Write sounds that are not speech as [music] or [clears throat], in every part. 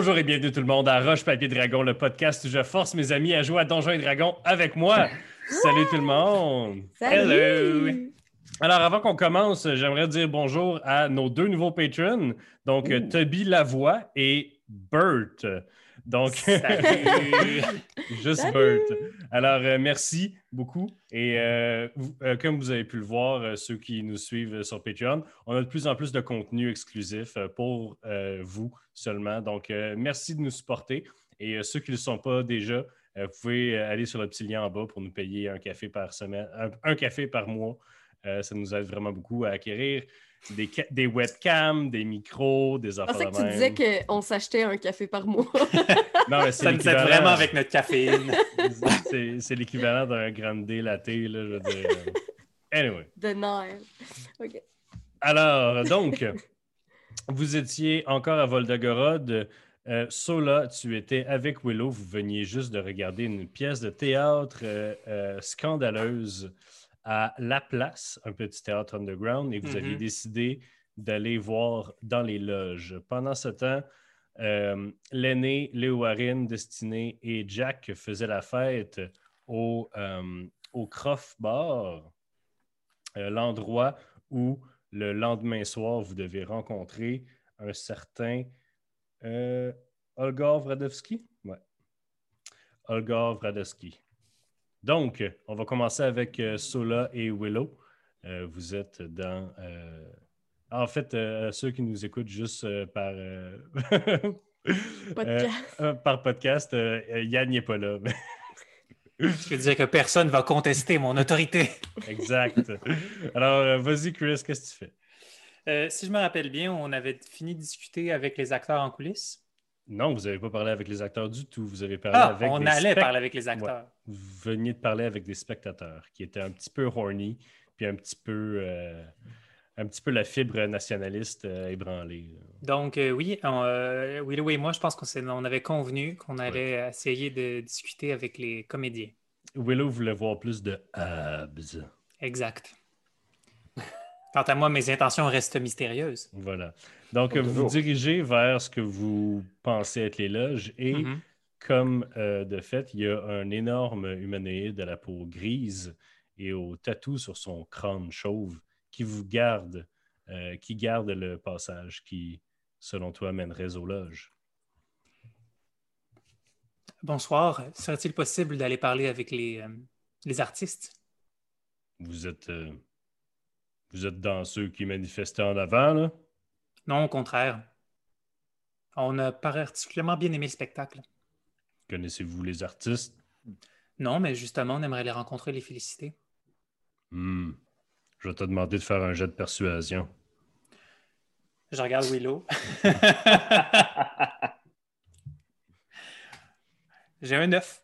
Bonjour et bienvenue tout le monde à Roche Papier Dragon, le podcast où je force mes amis à jouer à Donjons et Dragons avec moi. Salut tout le monde. Salut. Hello. Alors avant qu'on commence, j'aimerais dire bonjour à nos deux nouveaux patrons, donc. Toby Lavoie et Bert. Donc [laughs] juste. Bert. Alors euh, merci beaucoup et euh, vous- euh, comme vous avez pu le voir, ceux qui nous suivent sur Patreon, on a de plus en plus de contenu exclusif pour vous seulement. Donc merci de nous supporter et ceux qui ne le sont pas déjà, vous pouvez aller sur le petit lien en bas pour nous payer un café par semaine, un, un café par mois. Ça nous aide vraiment beaucoup à acquérir des, des webcams, des micros, des Je affaires pensais que de tu même. disais qu'on s'achetait un café par mois. [laughs] Non, mais c'est Ça nous aide vraiment avec notre caféine. [laughs] c'est c'est l'équivalent d'un grande D latte, là, je veux dire. Anyway. de Nile. OK. Alors, donc, vous étiez encore à Volgogorod. Euh, Sola, tu étais avec Willow. Vous veniez juste de regarder une pièce de théâtre euh, euh, scandaleuse à La Place, un petit théâtre underground, et vous Mhm. aviez décidé d'aller voir dans les loges. Pendant ce temps, euh, l'aîné, Léo Warren, Destiné et Jack faisaient la fête au, euh, au Croft Bar, euh, l'endroit où le lendemain soir, vous devez rencontrer un certain Olgar Vradovski. Ouais. Olgar Vradovski. Donc, on va commencer avec euh, Sola et Willow. Euh, vous êtes dans. euh, En fait, euh, ceux qui nous écoutent juste euh, par. euh, [laughs] Podcast. euh, par podcast, Yann n'est pas là. Je veux dire que personne ne va contester mon autorité. [laughs] exact. Alors, vas-y, Chris, qu'est-ce que tu fais? Euh, si je me rappelle bien, on avait fini de discuter avec les acteurs en coulisses. Non, vous n'avez pas parlé avec les acteurs du tout. Vous avez parlé Ah, avec on allait parler avec les acteurs. Vous veniez de parler avec des spectateurs qui étaient un petit peu horny, puis un petit peu, euh, un petit peu la fibre nationaliste euh, ébranlée. Donc, euh, oui, on, Willow et moi, je pense qu'on avait convenu qu'on allait essayer de discuter avec les comédiens. Willow voulait voir plus de abs. Exact. Quant à moi, mes intentions restent mystérieuses. Voilà. Donc, vous dirigez vers ce que vous pensez être les loges et Mhm. comme euh, de fait, il y a un énorme humanoïde à la peau grise et au tatou sur son crâne chauve qui vous garde, euh, qui garde le passage qui, selon toi, mènerait aux loges. Bonsoir. Serait-il possible d'aller parler avec les, euh, les artistes? Vous êtes, euh, vous êtes dans ceux qui manifestaient en avant, là? Non, au contraire. On a particulièrement bien aimé le spectacle. Connaissez-vous les artistes? Non, mais justement, on aimerait les rencontrer, les féliciter. Hmm. Je vais te demander de faire un jet de persuasion. Je regarde Willow. [laughs] J'ai un 9.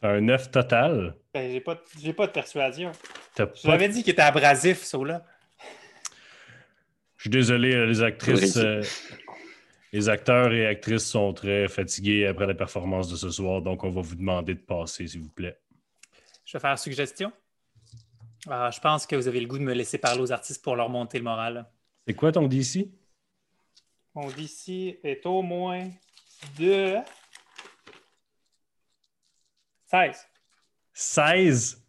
T'as un 9 total? Ben, j'ai pas, j'ai pas de persuasion. T'as Je pas l'avais dit qu'il était abrasif, ça là. Je suis désolé, euh, les actrices, euh, les acteurs et actrices sont très fatigués après la performance de ce soir, donc on va vous demander de passer, s'il vous plaît. Je vais faire une suggestion. Ah, je pense que vous avez le goût de me laisser parler aux artistes pour leur monter le moral. C'est quoi ton DC? Mon DC est au moins de 16. 16.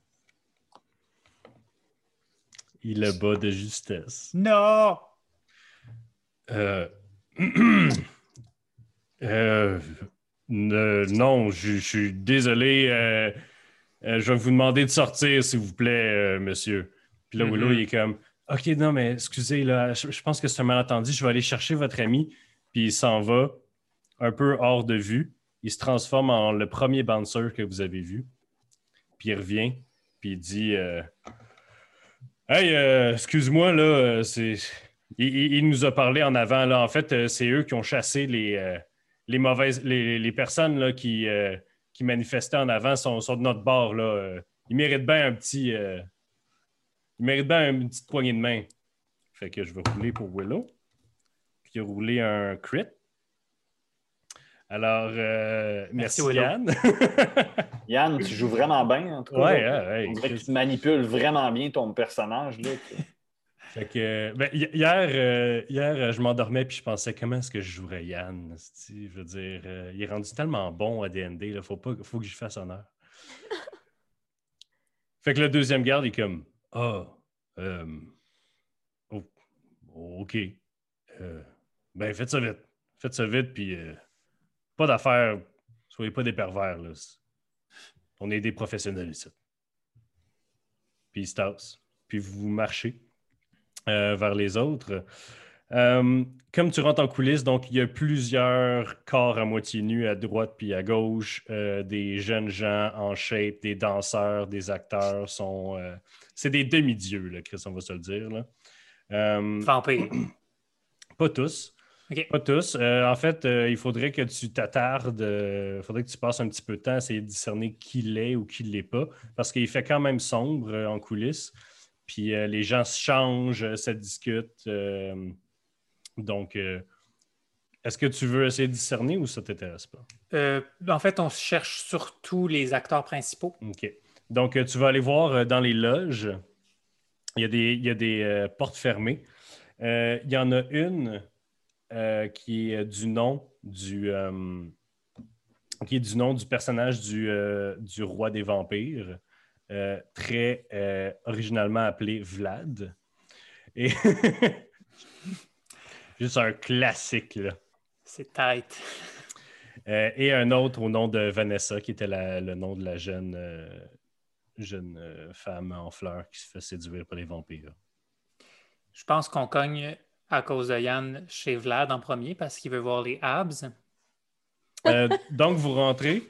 Il est bas de justesse. Non! [clears throat] Euh, euh, ne- non, je, je suis désolé. euh, euh, je vais vous demander de sortir, s'il vous plaît, euh, monsieur. Puis là, Willow, Mhm. il est comme OK, non, mais excusez, là, je, je pense que c'est un malentendu. Je vais aller chercher votre ami. Puis il s'en va un peu hors de vue. Il se transforme en le premier bouncer que vous avez vu. Puis il revient. Puis il dit euh, Hey, euh, excuse-moi, là, euh, c'est. Il, il- il nous a parlé en avant. Là. En fait, euh, c'est eux qui ont chassé les, euh, les mauvaises les, les personnes là, qui, euh, qui manifestaient en avant sont, sont de notre bord. Là. Ils méritent bien un petit. euh, ils méritent bien une petite poignée de main. Fait que je vais rouler pour Willow. Puis il a roulé un crit. Alors, euh, merci. Yann. [laughs] Yann, tu joues vraiment bien, en tout cas. ouais, ouais, ouais, On dirait que tu manipules vraiment bien ton personnage. Là. Fait que, ben, hi- hier, euh, hier, euh, je m'endormais puis je pensais comment est-ce que je jouerais Yann. Je veux dire, euh, il est rendu tellement bon à DND, il faut, pas, faut que je fasse honneur. [laughs] fait que le deuxième garde est comme Ah, euh, oh, OK. Ben, faites ça vite. Faites ça vite, puis pas d'affaires. Soyez pas des pervers. Là. On est des professionnels ici. Puis il se tasse. Puis vous marchez euh, vers les autres. Euh, comme tu rentres en coulisses, donc il y a plusieurs corps à moitié nus à droite puis à gauche, euh, des jeunes gens en shape, des danseurs, des acteurs sont. euh, c'est des demi-dieux, là, Chris, on va se le dire. Là. [clears throat] Pas tous. OK. Pas tous. En fait, il faudrait que tu t'attardes, il faudrait que tu passes un petit peu de temps à essayer de discerner qui l'est ou qui ne l'est pas, parce qu'il fait quand même sombre en coulisses. Puis euh, les gens se changent, euh, se discutent. euh, donc, euh, est-ce que tu veux essayer de discerner ou ça ne t'intéresse pas? Euh, en fait, on cherche surtout les acteurs principaux. OK. Donc, euh, tu vas aller voir euh, dans les loges. Il y a des, il y a des euh, portes fermées. Euh, il y en a une euh, qui est du nom du, euh, qui est du nom du personnage du, euh, du roi des vampires, euh, très euh, originalement appelé Vlad. Et [laughs] juste un classique, là. C'est tight. Euh, et un autre au nom de Vanessa, qui était la- le nom de la jeune, jeune femme en fleurs qui se fait séduire par les vampires. Je pense qu'on cogne à cause de Yann chez Vlad en premier parce qu'il veut voir les abs. Euh, donc, vous rentrez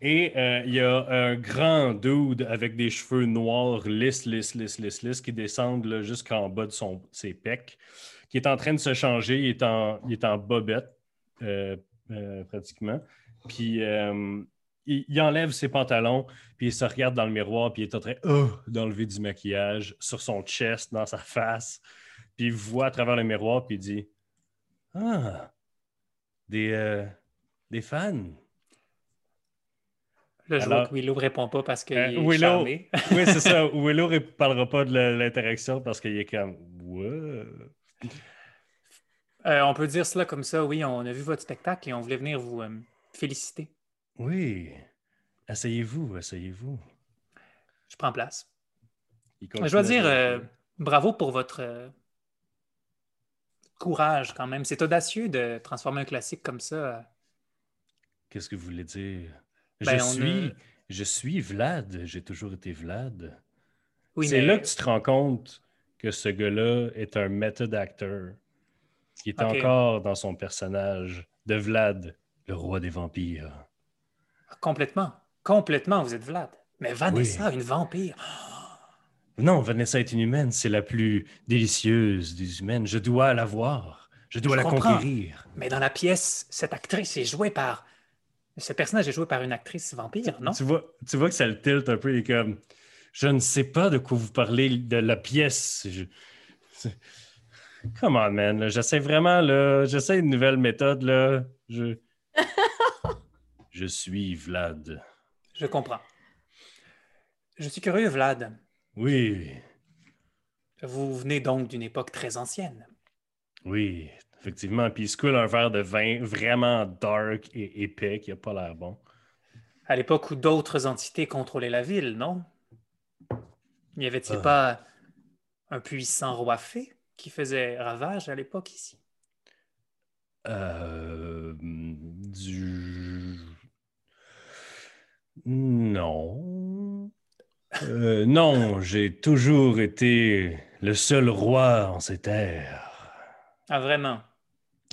et euh, il y a un grand dude avec des cheveux noirs lisses, lisses, lisses, lisses, lisses qui descendent jusqu'en bas de son, ses pecs, qui est en train de se changer. Il est en, il est en bobette, euh, pratiquement. Puis, il, enlève ses pantalons, puis il se regarde dans le miroir, puis il est en train oh, d'enlever du maquillage sur son chest, dans sa face. Puis il voit à travers le miroir, puis il dit Ah, des, des fans? Là, je Alors- vois que Willow ne répond pas parce qu'il Euh, est Willow- charmé. [laughs] Oui, c'est ça. [laughs] Willow ne parlera pas de l'interaction parce qu'il est comme Ouais. Euh, on peut dire cela comme ça, oui, on a vu votre spectacle et on voulait venir vous euh, féliciter. Oui. Asseyez-vous, asseyez-vous. Je prends place. Je dois dire euh, bravo pour votre courage quand même. C'est audacieux de transformer un classique comme ça. Qu'est-ce que vous voulez dire? Ben, Je on suis. a- Je suis Vlad. J'ai toujours été Vlad. Oui, c'est mais- là que tu te rends compte que ce gars-là est un method actor. qui est encore dans son personnage de Vlad, le roi des vampires. Complètement. Complètement, vous êtes Vlad. Mais Vanessa, une vampire. Non, Vanessa est une humaine. C'est la plus délicieuse des humaines. Je dois la voir. Je dois Je la comprends. conquérir. Mais dans la pièce, cette actrice est jouée par. Ce personnage est joué par une actrice vampire, non? Tu vois, tu vois que ça le tilte un peu. Est comme Je ne sais pas de quoi vous parlez de la pièce. Je... Come on, man. J'essaie vraiment, là. J'essaie une nouvelle méthode, là. Je. [laughs] Je suis Vlad. Je comprends. Je suis curieux, Vlad. Oui, Vous venez donc d'une époque très ancienne. oui, effectivement. Puis il se coule un verre de vin vraiment dark et épais qui n'a pas l'air bon. À l'époque où d'autres entités contrôlaient la ville, non? N'y avait-il Ah. pas un puissant roi fée qui faisait ravage à l'époque ici? Euh, du... Non. Euh, non, j'ai toujours été le seul roi en ces terres. Ah, vraiment?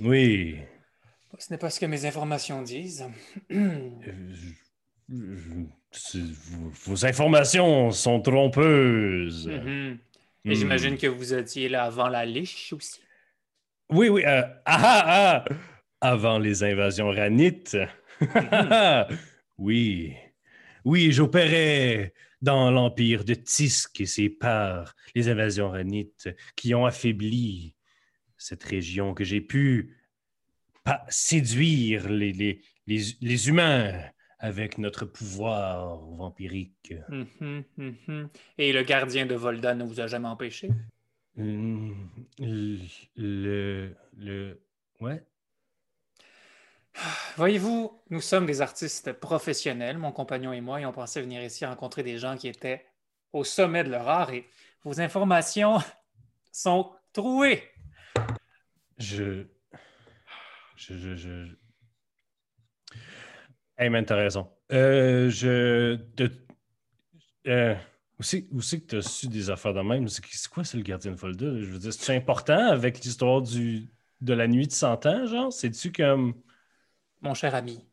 Oui. Ce n'est pas ce que mes informations disent. [clears throat] Vos, informations sont trompeuses. Et Hmm. j'imagine que vous étiez là avant la liche aussi. Oui, oui. euh, ah, ah, ah, avant les invasions ranites. [laughs] oui. Oui, j'opérais dans l'empire de Tisk et ses parts, les invasions ranites qui ont affaibli cette région que j'ai pu pas séduire les, les, les, les humains avec notre pouvoir vampirique. Mhm, mhm. Et le gardien de Volda ne vous a jamais empêché? Le, le, le- Ouais. Voyez-vous, nous sommes des artistes professionnels, mon compagnon et moi, et on pensait venir ici rencontrer des gens qui étaient au sommet de leur art et vos informations [laughs] sont trouées. Je. Je. Je. je... Hey man, t'as raison. Euh, je. de- euh, où c'est où c'est que t'as su des affaires de même? C'est quoi, c'est le gardien de Volda? là? Je veux dire, c'est important avec l'histoire du de la nuit de 100 ans, genre? C'est-tu comme. Mon cher ami,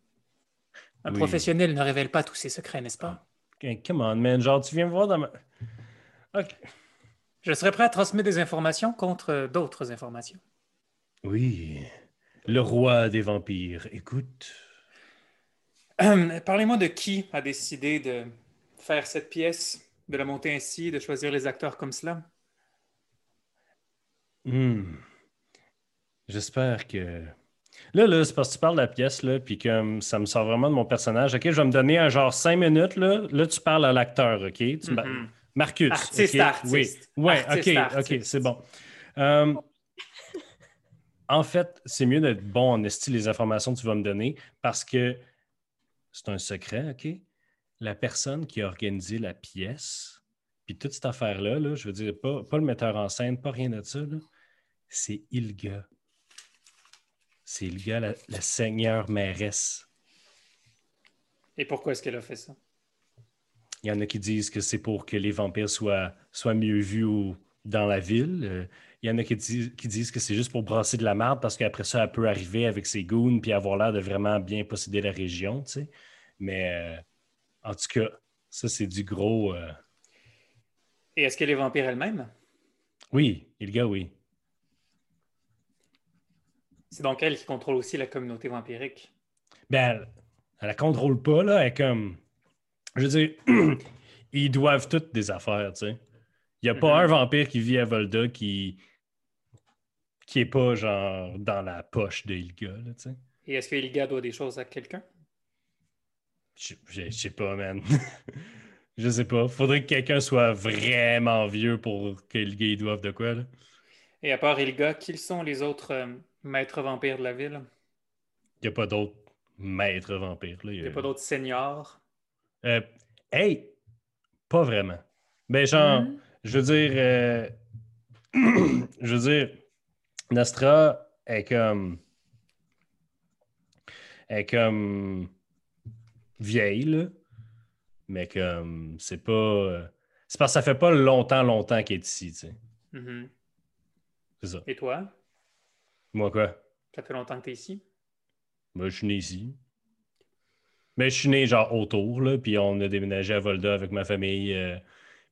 un Oui. professionnel ne révèle pas tous ses secrets, n'est-ce pas? Hey, Come on, man. Genre, tu viens me voir dans ma. Ok. Je serais prêt à transmettre des informations contre d'autres informations. Oui. Le roi des vampires. Écoute. Hum, Parlez-moi de qui a décidé de faire cette pièce, de la monter ainsi, de choisir les acteurs comme cela? Hmm. J'espère que. Là, là, c'est parce que tu parles de la pièce, là, puis comme ça me sort vraiment de mon personnage. OK, je vais me donner un genre cinq minutes, là. Là, tu parles à l'acteur, OK? Tu Mhm. Marcus. Artiste. Oui. Ouais, Artiste, OK, artiste. OK, c'est bon. En fait, c'est mieux d'être bon en esti les informations que tu vas me donner parce que c'est un secret, OK? La personne qui a organisé la pièce, puis toute cette affaire-là, là, je veux dire, pas, pas le metteur en scène, pas rien de ça, c'est Ilga. C'est Ilga, la, la seigneur mairesse. Et pourquoi est-ce qu'elle a fait ça? Il y en a qui disent que c'est pour que les vampires soient, soient mieux vus au- dans la ville. Il y en a qui disent, qui disent que c'est juste pour brasser de la merde parce qu'après ça, elle peut arriver avec ses goons puis avoir l'air de vraiment bien posséder la région, tu sais. Mais euh, en tout cas, ça, c'est du gros. euh, Et est-ce qu'elle est vampire elle-même? Oui, Ilga, oui. C'est donc elle qui contrôle aussi la communauté vampirique? Ben, elle, la contrôle pas, là. Elle est comme. Je veux dire, [clears throat] ils doivent toutes des affaires, tu sais. Il n'y a pas Mhm. un vampire qui vit à Volda qui. Qui est pas, genre, dans la poche de Ilga, là, tu sais. Et est-ce que Ilga doit des choses à quelqu'un? Je sais pas, man. [laughs] je sais pas. Faudrait que quelqu'un soit vraiment vieux pour que Ilga il doive de quoi, là. Et à part Ilga, qui sont les autres euh, maîtres vampires de la ville? Il n'y a pas d'autres maîtres vampires, là. Il n'y a pas d'autres seigneurs? Euh, hey! Pas vraiment. Ben, genre, Mhm. je veux dire, euh, [clears throat] je veux dire, Nastra est comme, est comme vieille, là. Mais comme, c'est pas, c'est parce que ça fait pas longtemps, longtemps qu'elle est ici, tu sais. Mhm. C'est ça. Et toi? Moi, quoi? Ça fait longtemps que tu es ici? Moi, je suis né ici. Mais je suis né genre autour, là, puis on a déménagé à Volda avec ma famille. euh,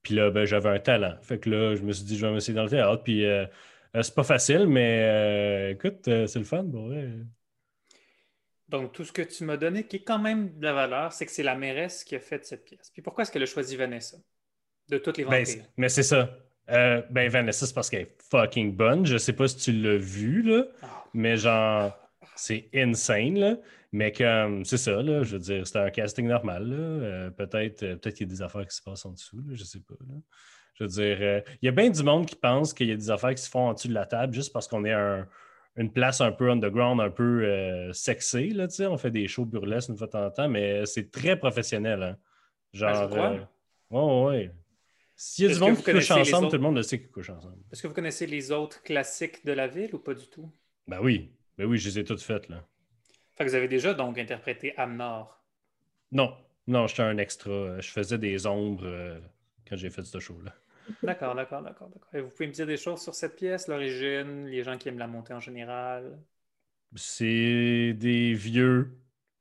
puis là, ben, j'avais un talent. Fait que là, je me suis dit, je vais m'essayer dans le théâtre. Puis euh, c'est pas facile, mais euh, écoute, euh, c'est le fun, pour vrai. Donc, tout ce que tu m'as donné, qui est quand même de la valeur, c'est que c'est la mairesse qui a fait cette pièce. Puis pourquoi est-ce qu'elle a choisi Vanessa? De toutes les Ben, vampires. c'est- mais c'est ça. Euh, ben, Vanessa, c'est parce qu'elle est fucking bonne. Je sais pas si tu l'as vu, là, Ah. mais genre, c'est insane, là. Mais comme, c'est ça, là, je veux dire, c'était un casting normal, là. Euh, peut-être euh, peut-être qu'il y a des affaires qui se passent en dessous, là, je sais pas, là. Je veux dire, euh, il y a bien du monde qui pense qu'il y a des affaires qui se font en dessous de la table juste parce qu'on est un- une place un peu underground, un peu euh, sexy, là. On fait des shows burlesques une fois de temps en temps, mais c'est très professionnel, hein. Genre, Ah, je crois. euh, ouais. S'il y a du monde qui couche ensemble, autres? tout le monde le sait qu'ils couchent ensemble. Est-ce que vous connaissez les autres classiques de la ville ou pas du tout? Ben oui, ben oui, je les ai toutes faites, là. Fait que vous avez déjà donc interprété Amnor. Non, non, j'étais un extra. Je faisais des ombres euh, quand j'ai fait ce show-là. D'accord, d'accord, d'accord, d'accord. Et vous pouvez me dire des choses sur cette pièce, l'origine, les gens qui aiment la montée en général? C'est des vieux.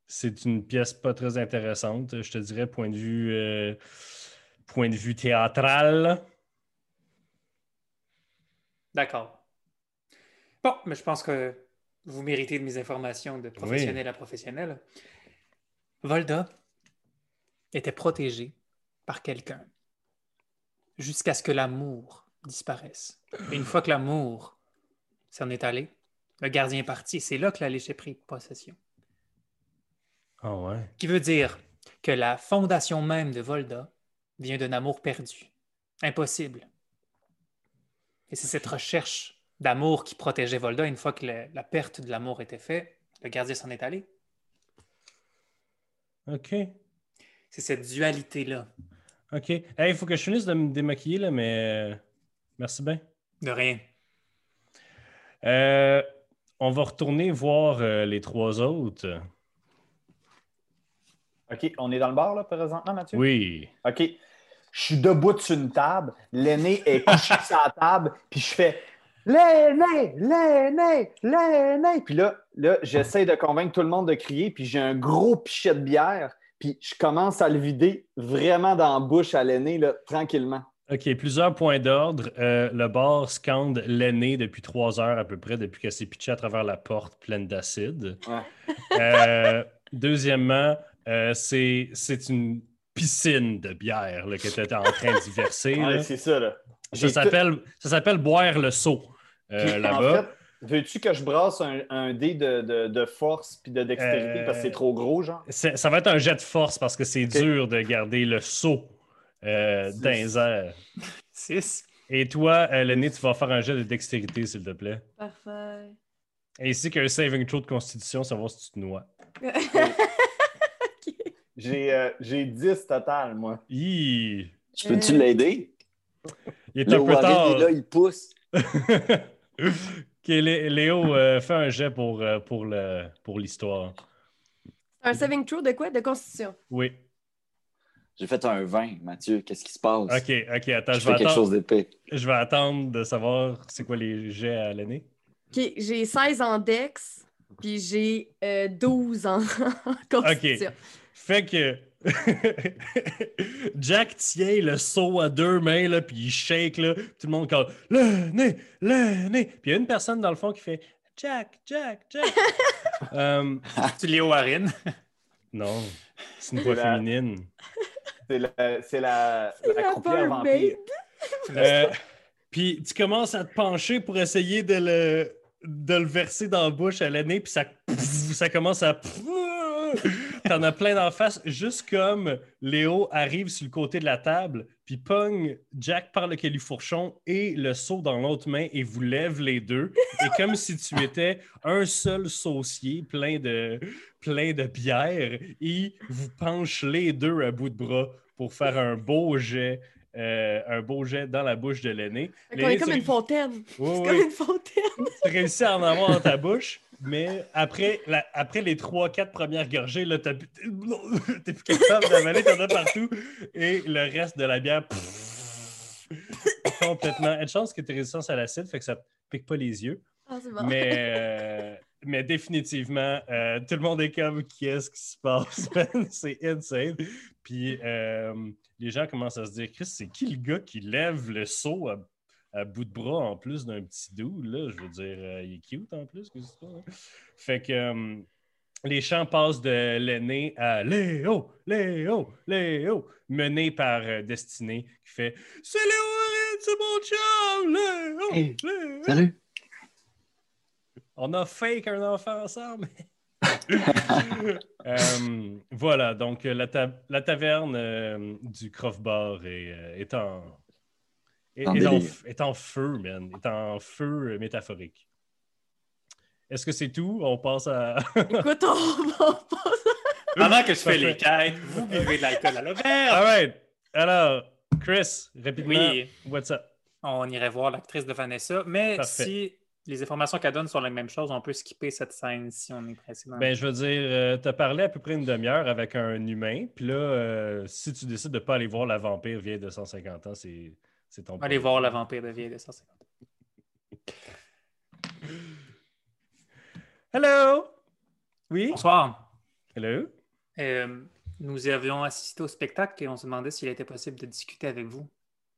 C'est une pièce pas très intéressante, je te dirais, point de vue, euh, point de vue théâtral. D'accord. Bon, mais je pense que vous méritez de mes informations de professionnel à professionnel. Volda était protégée par quelqu'un jusqu'à ce que l'amour disparaisse. Et une fois que l'amour s'en est allé, le gardien est parti. C'est là que la a pris possession. Ah ouais. Qui veut dire que la fondation même de Volda vient d'un amour perdu. Impossible Et c'est cette recherche d'amour qui protégeait Volda. Une fois que le- la perte de l'amour était faite, le gardien s'en est allé. OK. C'est cette dualité-là. OK. Hey, il faut que je finisse de me démaquiller, là, mais euh, merci bien. De rien. Euh, on va retourner voir euh, les trois autres. OK, on est dans le bar, là, présentement, Mathieu? Oui. OK. Je suis debout sur une table, l'aîné est couché sur la table, puis je fais L'aîné, l'aîné, l'aîné. Puis là, là j'essaie de convaincre tout le monde de crier, puis j'ai un gros pichet de bière, puis je commence à le vider vraiment dans la bouche à l'aîné, là, tranquillement. OK, plusieurs points d'ordre. Euh, le bar scande l'aîné depuis trois heures à peu près, depuis qu'elle s'est pitchée à travers la porte pleine d'acide. Ouais. Euh, [laughs] deuxièmement, euh, c'est c'est une piscine de bière là, que tu étais en train d'y verser. Ouais, c'est ça, là. Ça s'appelle ça s'appelle boire le seau là-bas. En fait, veux-tu que je brasse un, un dé de, de- de force puis de dextérité Euh, parce que c'est trop gros, genre? Ça va être un jet de force parce que c'est dur de garder le seau euh, airs. 6. Et toi, euh, Lenny, tu vas faire un jet de dextérité, s'il te plaît. Parfait. Ainsi qu'un saving throw de constitution, savoir si tu te noies. [laughs] J'ai euh, j'ai 10 total, moi. Hi! Je peux-tu Euh. l'aider? Il est Le un peu tard. est là, il pousse. [laughs] Ok, Lé- Léo, euh, fais un jet pour, euh, pour, le, pour l'histoire. un saving throw de quoi? De constitution. Oui. J'ai fait un 20, Mathieu. Qu'est-ce qui se passe? Ok, ok, attends, Je vais quelque attendre, chose d'épais. je vais attendre de savoir c'est quoi les jets à l'année. OK, j'ai 16 en dex, puis j'ai euh, 12 en [laughs] constitution. Fait que [laughs] Jack tient le seau à deux mains, là, puis il shake, là, tout le monde call le nez, le nez. Puis il y a une personne dans le fond qui fait Jack, Jack, Jack. [laughs] Euh, Tu Léo Warren. [laughs] non, c'est une voix la- féminine. C'est la, c'est la, la la vampire. Euh, puis tu commences à te pencher pour essayer de le, de le verser dans la bouche à l'année, puis ça, ça commence à. [laughs] T'en as plein d'en face, juste comme Léo arrive sur le côté de la table, puis pogne Jack par le califourchon et le seau dans l'autre main et vous lève les deux. Et comme si tu étais un seul saucier plein de, plein de bière, et vous penche les deux à bout de bras pour faire un beau jet. euh, un beau jet dans la bouche de l'aîné. Fait qu'on est comme une fontaine. Oui, C'est oui, comme une fontaine. tu réussis à en avoir dans ta bouche, mais après, la- après les 3-4 premières gorgées, là, t'as plus- [laughs] t'es plus capable d'avaler, t'en as partout. Et le reste de la bière, pff, complètement. Une chance que tu es résistance à l'acide, fait que ça pique pas les yeux. Ah, c'est bon. Mais, euh, mais définitivement, euh, tout le monde est comme qu'est-ce qui se passe? [laughs] c'est insane. Puis euh, les gens commencent à se dire Chris, c'est qui le gars qui lève le seau à, à bout de bras en plus d'un petit doux? Là, je veux dire, euh, il est cute en plus. que c'est ça, hein? Fait que euh, les chants passent de l'aîné à Léo, Léo, Léo, mené par euh, Destinée qui fait C'est Léo c'est mon chum! Léo, Hey, Léo. Salut! On a fake un enfant ensemble. [laughs] Euh, voilà, donc la, ta- la taverne du Croft Bar est, est en, est, En est en, délire. f- est en feu, man. Est en feu euh, métaphorique. Est-ce que c'est tout? On passe à. [laughs] Écoute, on va passer. Pendant que je fais les quêtes, vous buvez de l'alcool à l'auberge. All right. Alors, Chris, rapidement, Oui, what's up? on irait voir l'actrice de Vanessa, mais Parfait. si les informations qu'elle donne sont la même chose, on peut skipper cette scène si on est pressé. dans- Ben, je veux dire, tu as parlé à peu près une demi-heure avec un humain, puis là, euh, si tu décides de ne pas aller voir la vampire vieille de 150 ans, c'est ton Allez voir la vampire de vieille de 150. [laughs] Hello! Oui? Bonsoir. Hello? Euh, nous avions assisté au spectacle et on se demandait s'il était possible de discuter avec vous.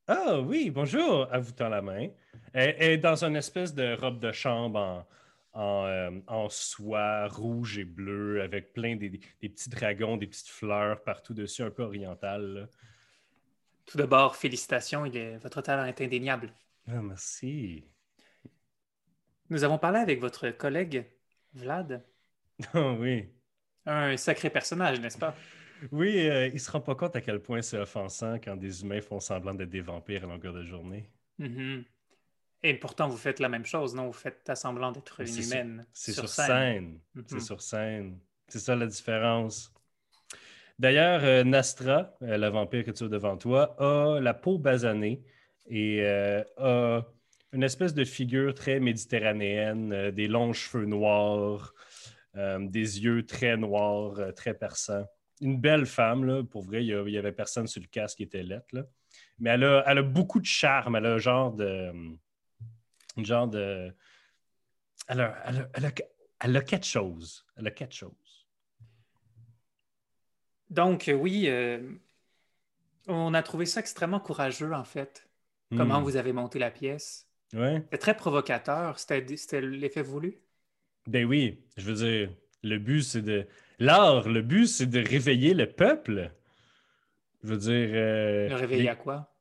Ah oui, bonjour, à vous tend la main. Elle, elle est dans une espèce de robe de chambre en, en, euh, en soie rouge et bleu avec plein des, des petits dragons, des petites fleurs partout dessus, un peu oriental. là. Tout d'abord, félicitations, il est... votre talent est indéniable. Ah, merci. Nous avons parlé avec votre collègue, Vlad. [laughs] Ah oui. Un sacré personnage, n'est-ce pas? Oui, euh, il ne se rend pas compte à quel point c'est offensant quand des humains font semblant d'être des vampires à longueur de journée. Mhm. Et pourtant, vous faites la même chose, non? Vous faites semblant d'être une C'est sur- humaine. C'est sur, scène. C'est sur scène. C'est ça la différence. D'ailleurs, euh, Nastra, euh, la vampire que tu as devant toi, a la peau basanée et euh, a une espèce de figure très méditerranéenne, des longs cheveux noirs, des yeux très noirs, très perçants. Une belle femme, là, pour vrai, il n'y avait personne sur le casque qui était lettre. Là. Mais elle a, elle a beaucoup de charme. Elle a un genre de. Genre de. Elle a- elle a- elle a quelque chose. Elle a quelque chose. Donc, euh, oui, euh, on a trouvé ça extrêmement courageux, en fait. Comment Hmm. vous avez monté la pièce. Ouais. C'était très provocateur. C'était c'était l'effet voulu. Ben oui, je veux dire, le but, c'est de. L'art, le but, c'est de réveiller le peuple. Je veux dire. euh, Le réveiller les- à quoi?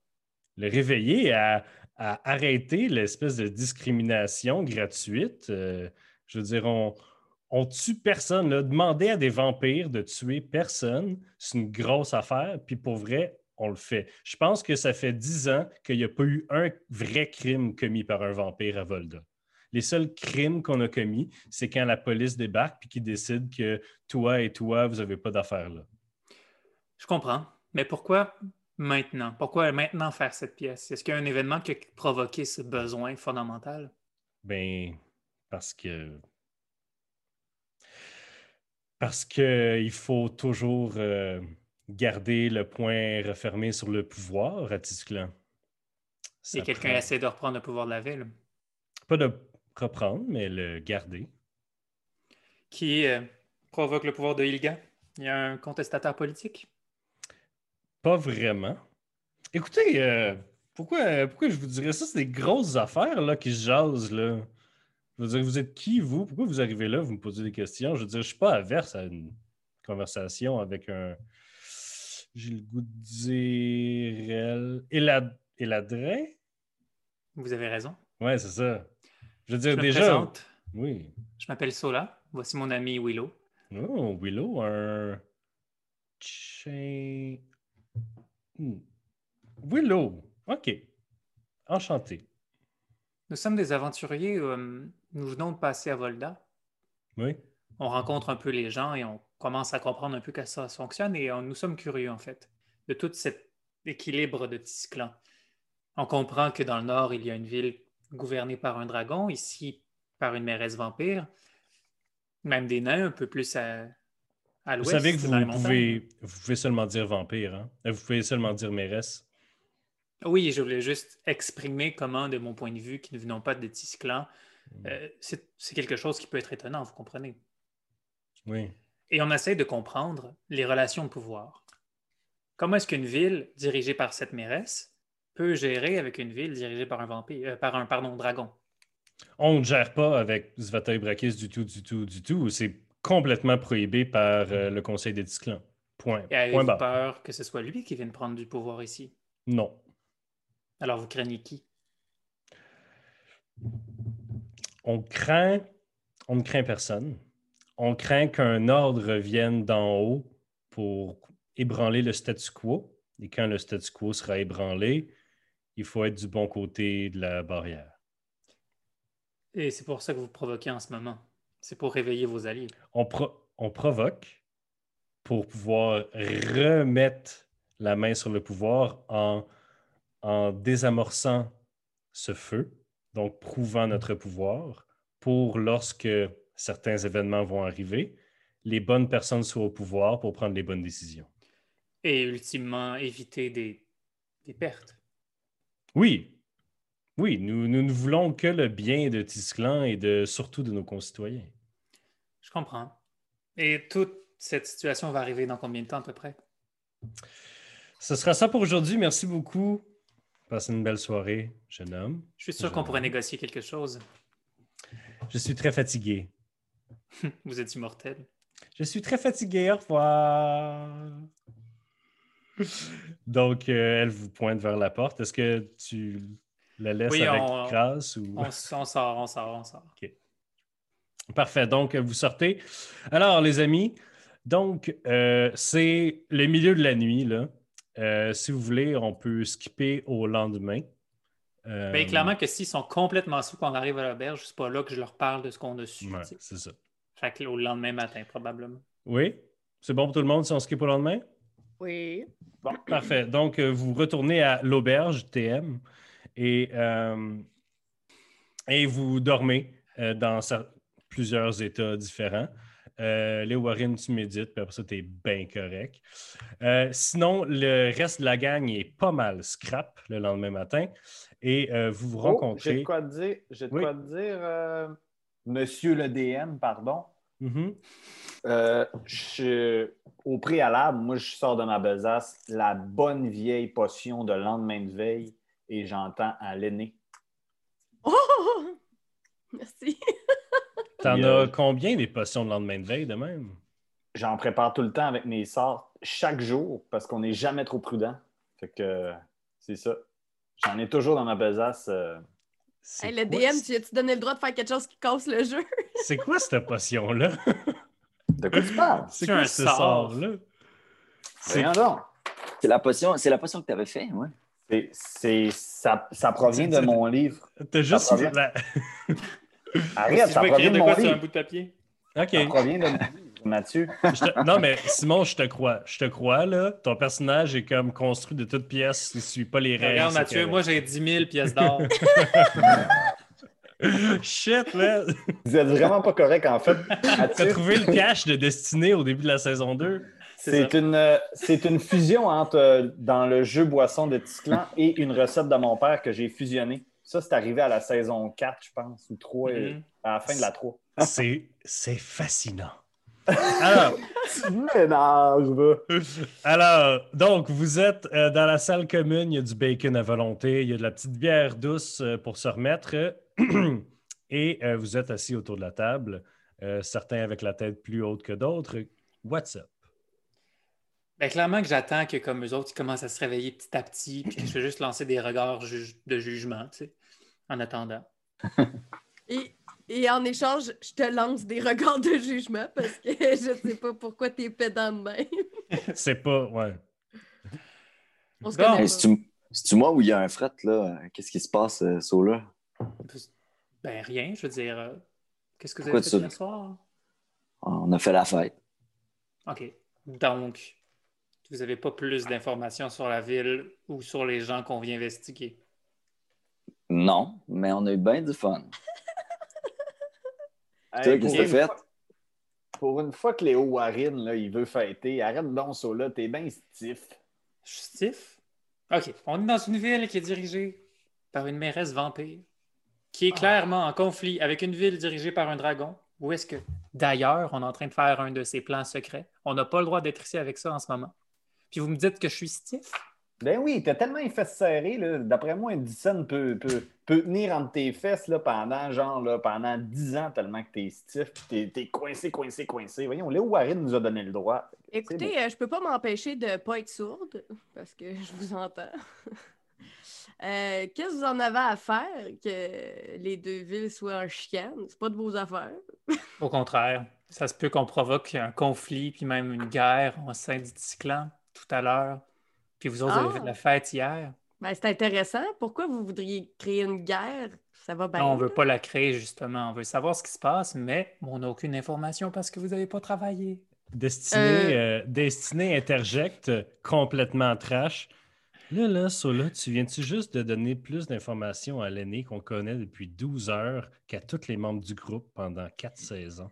le réveiller à, à arrêter l'espèce de discrimination gratuite. Euh, je veux dire, on, on tue personne. Là. Demander à des vampires de tuer personne, c'est une grosse affaire. Puis pour vrai, on le fait. Je pense que ça fait dix ans qu'il n'y a pas eu un vrai crime commis par un vampire à Volda. Les seuls crimes qu'on a commis, c'est quand la police débarque puis qu'ils décide que toi et toi, vous n'avez pas d'affaires là. Je comprends. Mais pourquoi maintenant? Pourquoi maintenant faire cette pièce? Est-ce qu'il y a un événement qui a provoqué ce besoin fondamental? Ben, parce que. Parce que il faut toujours euh, garder le point refermé sur le pouvoir à Tisclan. Si quelqu'un essaie de reprendre le pouvoir de la ville, Pas de reprendre, mais le garder. qui euh, provoque le pouvoir de Ilga? Il y a un contestataire politique? Pas vraiment. Écoutez, euh, pourquoi, pourquoi je vous dirais ça? C'est des grosses affaires là, qui se jasent. Là. Je veux dire, vous êtes qui, vous? Pourquoi vous arrivez là? Vous me posez des questions. Je veux dire, je suis pas averse à une conversation avec un. J'ai le goût de dire. Elle. Elad... Eladrin? Vous avez raison. Ouais, c'est ça. Je veux Je dire, me déjà. présente. Oui. Je m'appelle Sola. Voici mon ami Willow. Oh, Willow, un. Chain. Hmm. Willow. OK. Enchanté. Nous sommes des aventuriers. euh, nous venons de passer à Volda. Oui. On rencontre un peu les gens et on commence à comprendre un peu comment ça fonctionne et on- nous sommes curieux, en fait, de tout cet équilibre de Tisclan. On comprend que dans le nord, il y a une ville gouvernée par un dragon, ici par une mairesse vampire, même des nains un peu plus à, à Vous l'ouest. savez que vous dans pouvez, vous pouvez seulement dire vampire, hein? Euh, Vous pouvez seulement dire mairesse. Oui, je voulais juste exprimer comment, de mon point de vue, qui ne venons pas de Tisclan. Euh, c'est quelque chose qui peut être étonnant, vous comprenez. Oui. Et on essaie de comprendre les relations de pouvoir. Comment est-ce qu'une ville dirigée par cette mairesse peut gérer avec une ville dirigée par un vampire, euh, par un pardon, dragon? On ne gère pas avec Zvatoy Brakis du tout, du tout, du tout. C'est complètement prohibé par euh, le Conseil des Tisclans. Point. Et avez-vous barre. peur que ce soit lui qui vienne prendre du pouvoir ici? Non. Alors vous craignez qui? On craint, on ne craint personne. On craint qu'un ordre vienne d'en haut pour ébranler le statu quo. Et quand le statu quo sera ébranlé, il faut être du bon côté de la barrière. Et c'est pour ça que vous provoquez en ce moment. C'est pour réveiller vos alliés. On, pro- on provoque pour pouvoir remettre la main sur le pouvoir en, en désamorçant ce feu, donc prouvant notre pouvoir, pour lorsque certains événements vont arriver, les bonnes personnes soient au pouvoir pour prendre les bonnes décisions. Et ultimement, éviter des, des pertes. Oui, oui, nous, nous ne voulons que le bien de Tisclan et de, surtout de nos concitoyens. Je comprends. Et toute cette situation va arriver dans combien de temps à peu près? Ce sera ça pour aujourd'hui. Merci beaucoup. Passez une belle soirée, jeune homme. Je suis sûr qu'on pourrait négocier quelque chose. Je suis très fatigué. [laughs] Vous êtes immortel. Je suis très fatigué. Au revoir. Donc, euh, elle vous pointe vers la porte. Est-ce que tu la laisses Oui, avec on- grâce ou... On, sort, on sort, on sort. [laughs] Parfait. Donc, vous sortez. Alors, les amis, donc, euh, c'est le milieu de la nuit. Là. Euh, si vous voulez, on peut skipper au lendemain. Euh, Ben, clairement que s'ils sont complètement sous quand on arrive à l'auberge, c'est pas là que je leur parle de ce qu'on a su. ouais, c'est ça. Fait que au lendemain matin, probablement. Oui? C'est bon pour tout le monde si on skip au lendemain? Oui. Bon, parfait. Donc, euh, vous retournez à l'auberge TM et, euh, et vous dormez euh, dans plusieurs états différents. Euh, les Warren, tu médites, puis après ça, tu es bien correct. Euh, sinon, le reste de la gang est pas mal scrap le lendemain matin et euh, vous vous Oh, J'ai rencontrez. de quoi te dire, j'ai de Oui. quoi te dire euh, Monsieur le DM, pardon. Je- au préalable, moi, je sors de ma besace la bonne vieille potion de lendemain de veille et j'entends à l'aîné. Oh! [laughs] Merci. [laughs] T'en as euh, combien des potions de lendemain de veille de même? J'en prépare tout le temps avec mes sorts chaque jour parce qu'on n'est jamais trop prudent. Fait que c'est ça. J'en ai toujours dans ma besace. euh, Hey, le quoi DM, tu as-tu donné le droit de faire quelque chose qui casse le jeu? [laughs] C'est quoi cette potion-là? [laughs] De quoi tu parles? C'est quoi un ce sort. sort-là? C'est Voyons donc. C'est la potion, c'est la potion que tu avais fait, ouais. C'est- c'est- ça, ça provient de mon livre. T'as juste. provient- la- [laughs] Arrête, Si ça provient de de mon quoi sur un livre. bout de papier? OK. Ça provient de livre, Mathieu. [laughs] Te- Non, mais Simon, je te crois. Je te crois, là. Ton personnage est comme construit de toutes pièces. Il ne suit pas les règles. Regarde, Mathieu, correct. moi j'ai 10 000 pièces d'or. [laughs] Shit, man! Vous êtes vraiment pas correct, en fait. T'as Mathieu, trouvé le cache de Destinée au début de la saison 2? C'est une, euh, c'est une fusion entre euh, dans le jeu Boisson de Ticlan et une recette de mon père que j'ai fusionnée. Ça, c'est arrivé à la saison 4, je pense, ou 3, euh, Mhm. à la fin de la 3. C'est, c'est fascinant. Alors, [laughs] alors, donc, vous êtes euh, dans la salle commune. Il y a du bacon à volonté. Il y a de la petite bière douce euh, pour se remettre. [clears throat] Et euh, vous êtes assis autour de la table, euh, certains avec la tête plus haute que d'autres. What's up? Ben, clairement que j'attends que comme eux autres, ils commencent à se réveiller petit à petit, puis que je vais juste lancer des regards ju- de jugement, tu sais, en attendant. [laughs] Et, et en échange, je te lance des regards de jugement parce que [laughs] je sais pas pourquoi t'es pédant de même. [laughs] C'est pas. Ouais. On se Bon. connaît. C'est-tu moi où il y a un fret, là? Qu'est-ce qui se passe, euh, là? Ben rien, je veux dire, euh, qu'est-ce que vous Pourquoi avez fait tu- hier soir? On a fait la fête. OK. Donc, vous n'avez pas plus d'informations sur la ville ou sur les gens qu'on vient investiguer? Non, mais on a eu bien du fun. Hey, pour, qu'est-ce que une t'as fait? fois, pour une fois que Léo Warren, là, il veut fêter, arrête donc ça là, t'es bien stiff. Je suis stiff? OK. On est dans une ville qui est dirigée par une mairesse vampire qui est clairement en conflit avec une ville dirigée par un dragon. Où est-ce que, d'ailleurs, on est en train de faire un de ses plans secrets? On n'a pas le droit d'être ici avec ça en ce moment. Puis vous me dites que je suis stiff? Ben oui, t'as tellement les fesses serrées, là. D'après moi, une dixaine peut, peut, peut tenir entre tes fesses là, pendant genre là, pendant 10 ans tellement que t'es stiff puis t'es, t'es coincé, coincé, coincé. Voyons, Léo Warren nous a donné le droit. Écoutez, euh, je peux pas m'empêcher de pas être sourde parce que je vous entends. [laughs] Euh, Qu'est-ce que vous en avez à faire que les deux villes soient en chicane? C'est pas de vos affaires. Au contraire, ça se peut qu'on provoque un conflit puis même une guerre au sein du Ticlan tout à l'heure. Puis vous autres, vous avez Ah. fait la fête hier. Ben, c'est intéressant. Pourquoi vous voudriez créer une guerre? Ça va bien. Non, on veut pas la créer, justement. On veut savoir ce qui se passe, mais on n'a aucune information parce que vous n'avez pas travaillé. Destiné, euh, Destiné interjecte complètement trash. Là, là, Sola, tu viens-tu juste de donner plus d'informations à l'aîné qu'on connaît depuis 12 heures qu'à tous les membres du groupe pendant 4 saisons?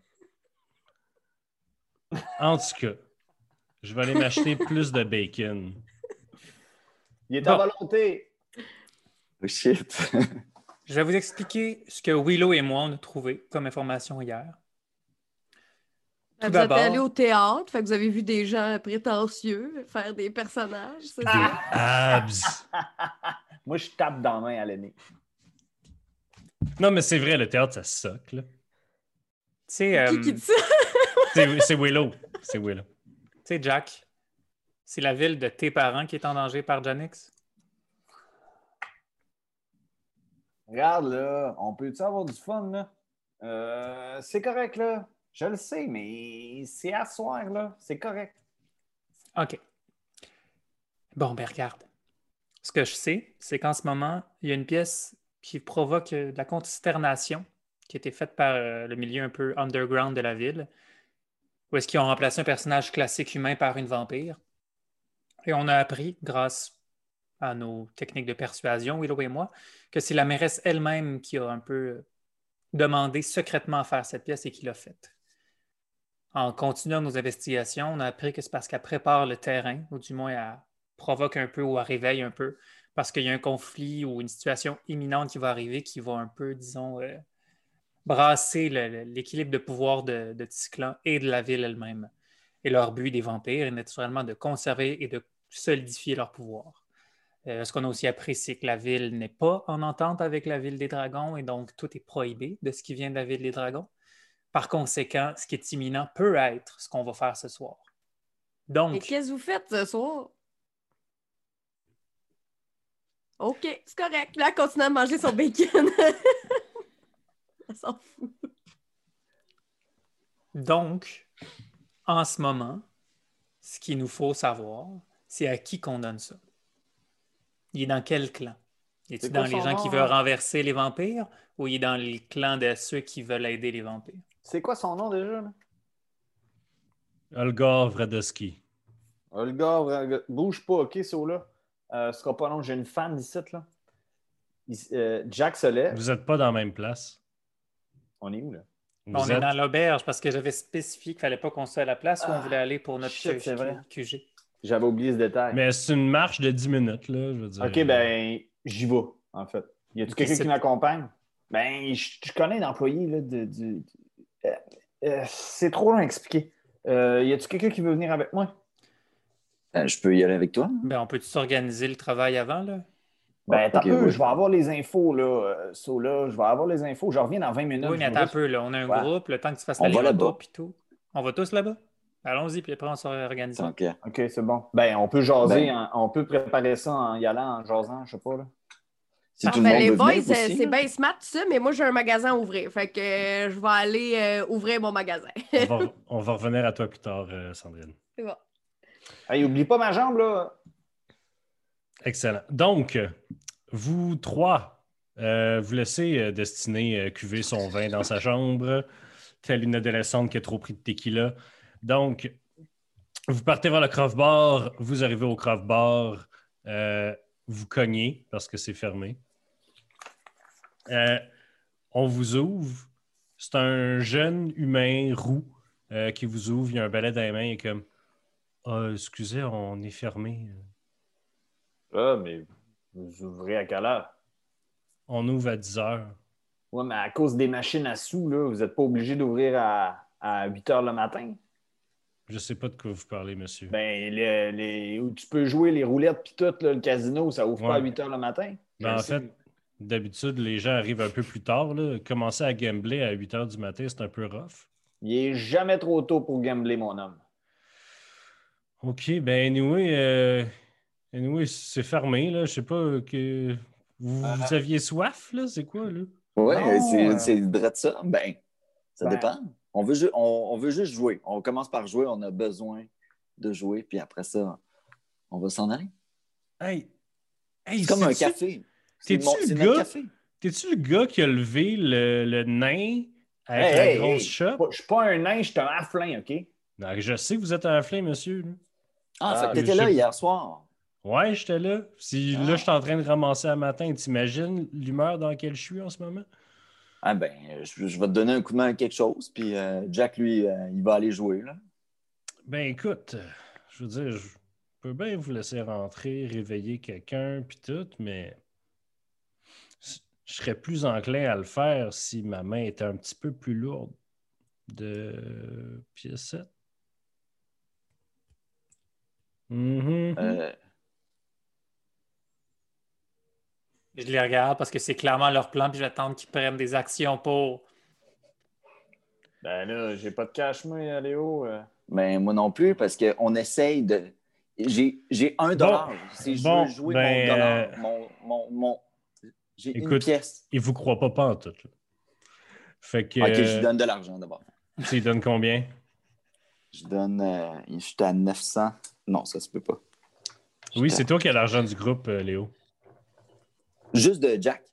En tout cas, je vais aller m'acheter [laughs] plus de bacon. Il est à Bon. volonté. Oh shit. [laughs] Je vais vous expliquer ce que Willow et moi, on a trouvé comme information hier. Tout vous êtes d'abord- allé au théâtre, fait que vous avez vu des gens prétentieux faire des personnages. c'est Des abs. [laughs] Moi, je tape dans la main à l'aîné. Non, mais c'est vrai, le théâtre, ça soque. là. Tu sais, Qui euh, qui dit ça? C'est c'est Willow. C'est Willow. Tu sais, Jack, c'est la ville de tes parents qui est en danger par Janix? Regarde, là, on peut-tu avoir du fun, là? Euh, c'est correct, là. Je le sais, mais c'est à soir, là. C'est correct. OK. Bon, ben regarde. Ce que je sais, c'est qu'en ce moment, il y a une pièce qui provoque euh, de la consternation qui a été faite par euh, le milieu un peu underground de la ville, où est-ce qu'ils ont remplacé un personnage classique humain par une vampire? Et on a appris, grâce à nos techniques de persuasion, Willow et moi, que c'est la mairesse elle-même qui a un peu demandé secrètement à faire cette pièce et qui l'a faite. En continuant nos investigations, on a appris que c'est parce qu'elle prépare le terrain, ou du moins elle provoque un peu ou elle réveille un peu, parce qu'il y a un conflit ou une situation imminente qui va arriver qui va un peu, disons, euh, brasser l'équilibre de pouvoir de, de Ticlan et de la ville elle-même. Et leur but des vampires est naturellement de conserver et de solidifier leur pouvoir. Euh, ce qu'on a aussi appris, c'est que la ville n'est pas en entente avec la ville des dragons et donc tout est prohibé de ce qui vient de la ville des dragons. Par conséquent, ce qui est imminent peut être ce qu'on va faire ce soir. Donc. Et qu'est-ce que vous faites ce soir? OK, c'est correct. Là, continue à manger son bacon. [laughs] [laughs] elle s'en fout. Donc, en ce moment, ce qu'il nous faut savoir, c'est à qui qu'on donne ça. Il est dans quel clan? Est-il dans les gens qui veulent renverser les vampires ou il est dans les clans de ceux qui veulent aider les vampires? C'est quoi son nom déjà? Là? Olgar Vradowski. Olgar, Vra- bouge pas, ok, ça là. Euh, ce sera pas long, j'ai une fan d'ici, là. Il- euh, Jack se lève. Vous n'êtes pas dans la même place. On est où, là? Vous on est dans l'auberge parce que j'avais spécifié qu'il ne fallait pas qu'on soit à la place où on voulait aller pour notre shit, c'est vrai. QG. J'avais oublié ce détail. Mais c'est une marche de 10 minutes, là, je veux dire. Ok, ben, j'y vais, en fait. Y a-tu quelqu'un qui m'accompagne? Ben, je, je connais l'employé, là, de. du- du- euh, euh, c'est trop long à expliquer. Euh, y a-tu quelqu'un qui veut venir avec moi? Je peux y aller avec toi? Ben, on peut-tu s'organiser le travail avant? Là? Ben, Ah, attends ok, un peu, oui. je vais avoir les infos, là. euh, so, là, je vais avoir les infos. Je reviens dans 20 minutes. oui, mais attends un peu. Là. On a un Ouais. groupe, le temps que tu fasses On les va repas là-bas. puis tout. On va tous là-bas? Allons-y, puis après on s'organise. Ok. OK, c'est bon. Ben, on peut jaser, Ben- en- on peut préparer ça en y allant, en jasant, je sais pas, là. Si Ah, ben, monde les boys, c'est bien smart, ça, mais moi, j'ai un magasin à ouvrir. Fait que euh, je vais aller euh, ouvrir mon magasin. on, va, on va revenir à toi plus tard, euh, Sandrine. [laughs] C'est bon. Hey, oublie pas ma jambe, là. Excellent. Donc, vous trois, euh, vous laissez euh, Destinée euh, cuver son vin dans sa chambre, telle une adolescente qui a trop pris de tequila. Donc, vous partez vers le craft bar, vous arrivez au craft bar, vous cognez parce que c'est fermé. On vous ouvre. C'est un jeune humain roux qui vous ouvre. Il a un balai dans les mains et comme Ah, excusez, on est fermé. Ah, mais vous ouvrez à quelle heure? On ouvre à 10 heures. Ouais, mais à cause des machines à sous, là, vous n'êtes pas obligé d'ouvrir à, à 8 heures le matin? Je sais pas de quoi vous parlez, monsieur. Ben, les, les- où tu peux jouer les roulettes puis tout, là, le casino, ça ouvre pas à Ouais. 8 heures le matin? Ben, en fait, d'habitude, les gens arrivent un peu plus tard. Là. Commencer à gambler à 8 heures du matin, c'est un peu rough. Il est jamais trop tôt pour gambler, mon homme. OK, ben anyway, euh, anyway c'est fermé. Là. Je sais pas que vous, Ah. vous aviez soif, là? C'est quoi, là? Ouais, Non, c'est de ça. Ben, ça Ben- dépend. On veut, on, on veut juste jouer. On commence par jouer, on a besoin de jouer, puis après ça, on va s'en aller. Hey! Hey, C'est comme un café. T'es-tu le gars? le gars qui a levé le, le nain avec Hey, la hey, grosse hey, shop? pas- Je suis pas un nain, je suis un afflin, OK? Non, je sais que vous êtes un flame, monsieur. Ah, Ah, fait que t'étais là hier soir. Ouais, j'étais là. Si Ah. là, je suis en train de ramasser un matin, t'imagines l'humeur dans laquelle je suis en ce moment? Ah ben, je, je vais te donner un coup de main à quelque chose, puis euh, Jack, lui, euh, il va aller jouer. Là. Ben écoute, je veux dire, je peux bien vous laisser rentrer, réveiller quelqu'un, puis tout, mais je serais plus enclin à le faire si ma main était un petit peu plus lourde de pièce 7. Mhm. Euh, Je les regarde parce que c'est clairement leur plan, puis j'attends qu'ils prennent des actions pour. Ben là, j'ai pas de cash, moi, Léo. euh. ben, moi non plus, parce qu'on essaye de. J'ai j'ai un dollar. Si je Bon, veux jouer ben, mon dollar, euh, mon, mon, mon- J'ai une écoute, pièce. Il vous croit pas pas en tout. là. Fait que. Ok, je euh, lui donne de l'argent d'abord. tu lui donnes combien? Je donne. euh, je suis à 900. Non, ça se peut pas. Oui, c'est toi qui as l'argent du groupe, euh, Léo. Juste de Jack.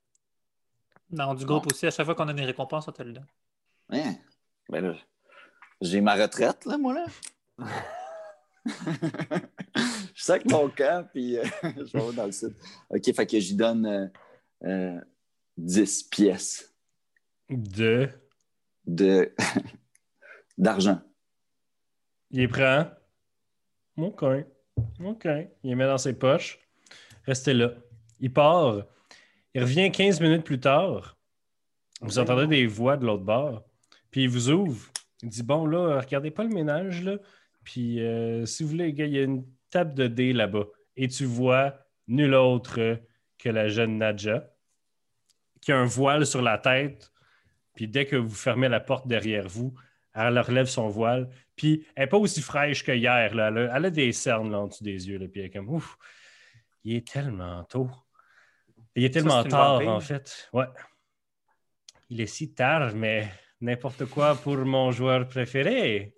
Non, du groupe aussi. À chaque fois qu'on a des récompenses, on te le donne. Ben là, j'ai ma retraite, là, moi, là. [laughs] je sac mon camp, puis euh, [laughs] je vais dans le sud. OK, fait que j'y donne euh, euh, 10 pièces De? de [laughs] d'argent. Il est prend. OK. OK. Il les met dans ses poches. Restez là. Il part. Il revient 15 minutes plus tard. Vous entendez des voix de l'autre bord. Puis il vous ouvre. Il dit Bon, là, regardez pas le ménage, là. Puis euh, si vous voulez, il y a une table de dés là-bas. Et tu vois nul autre que la jeune Nadja qui a un voile sur la tête. Puis dès que vous fermez la porte derrière vous, elle relève son voile. Puis elle n'est pas aussi fraîche que hier. Là. Elle, a, elle a des cernes là, en dessous des yeux. Là. Puis elle est comme Ouf, il est tellement tôt. Il est tellement tard, en fait. Ouais. Il est si tard, mais n'importe quoi pour mon joueur préféré.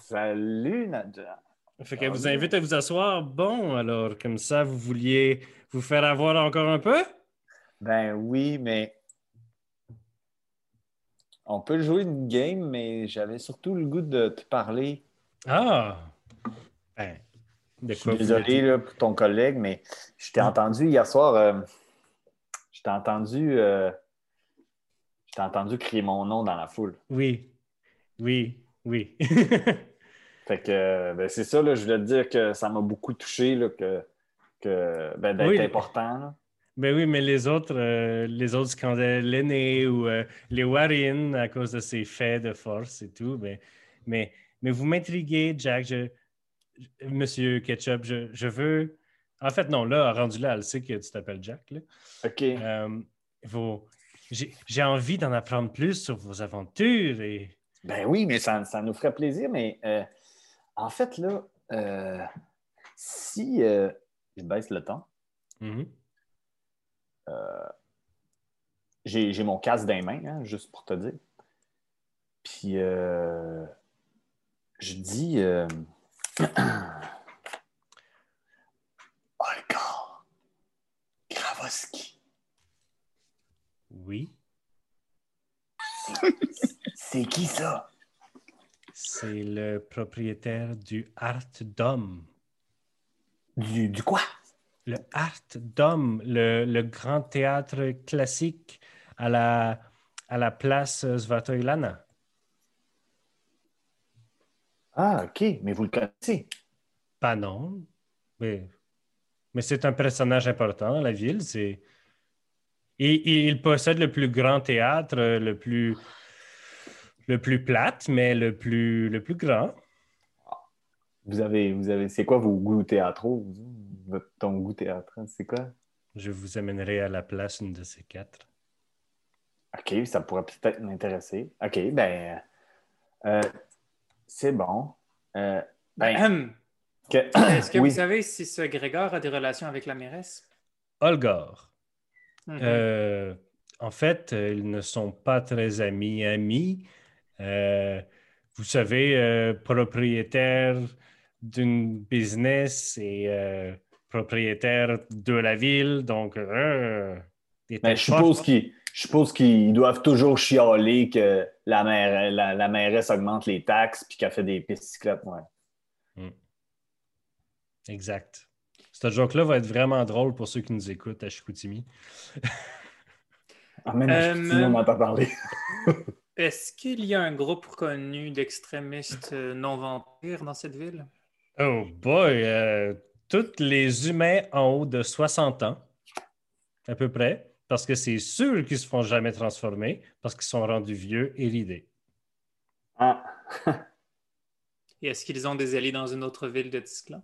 Salut, Nadja. Fait qu'elle Ah vous invite à vous asseoir. Bon, alors, comme ça, vous vouliez vous faire avoir encore un peu? Ben oui, mais on peut jouer une game, mais j'avais surtout le goût de te parler. Ah! Ben, de Je suis désolé là, pour ton collègue, mais je t'ai entendu hier soir. euh, t'ai entendu. euh, je entendu crier mon nom dans la foule. Oui, oui, oui. [laughs] Fait que ben, c'est ça, là, je voulais te dire que ça m'a beaucoup touché là, que, que ben, d'être Oui. important. là. ben oui, mais les autres, euh, les autres scandaient l'aîné ou euh, les Warren à cause de ses faits de force et tout. Mais, mais, mais vous m'intriguez, Jack. Je- Monsieur Ketchup, je, je veux. En fait, non, là, rendu là, elle sait que tu t'appelles Jack. Là. OK. Euh, vos- J'ai envie d'en apprendre plus sur vos aventures et. Ben oui, mais ça, ça nous ferait plaisir. Mais euh, en fait, là, euh, si je baisse le temps, Mhm. j'ai j'ai mon casque dans les mains, hein, juste pour te dire. Puis euh, je dis [clears throat] euh, Olga Gravoski. Oui, [laughs] C'est qui ça? c'est le propriétaire du Art Dome. Du, du quoi? Le Art Dome, le, le grand théâtre classique à la, à la place Svatoilana. Ah, OK, mais vous le connaissez. Pas non, mais, mais c'est un personnage important dans la ville. C'est... Et, et il possède le plus grand théâtre, le plus, le plus plate, mais le plus, le plus grand. Vous avez, vous avez, c'est quoi vos goûts théâtraux? Votre, ton goût théâtral, c'est quoi? Je vous amènerai à la place une de ces quatre. OK, ça pourrait peut-être m'intéresser. OK, ben, euh, c'est bon. Euh, ben, que- Est-ce que [coughs] oui. vous savez si ce Grégor a des relations avec la mairesse? Mhm. Euh, en fait, euh, ils ne sont pas très amis amis. Euh, vous savez, euh, propriétaire d'une business et euh, propriétaire de la ville, donc Ben, têtes je suppose qu'ils je suppose qu'ils doivent toujours chialer que la, maire, la, la mairesse augmente les taxes puis qu'elle fait des pistes cyclettes. Ouais. Exact. Ce joke-là va être vraiment drôle pour ceux qui nous écoutent à Chicoutimi. Ah, même Euh, à Chicoutimi, on m'entend parler. [laughs] Est-ce qu'il y a un groupe connu d'extrémistes euh, non vampires dans cette ville? Oh boy! euh, tous les humains en haut de 60 ans, à peu près, parce que c'est sûr qu'ils ne se font jamais transformer, parce qu'ils sont rendus vieux et ridés. Ah, Et est-ce qu'ils ont des alliés dans une autre ville de Tisclan?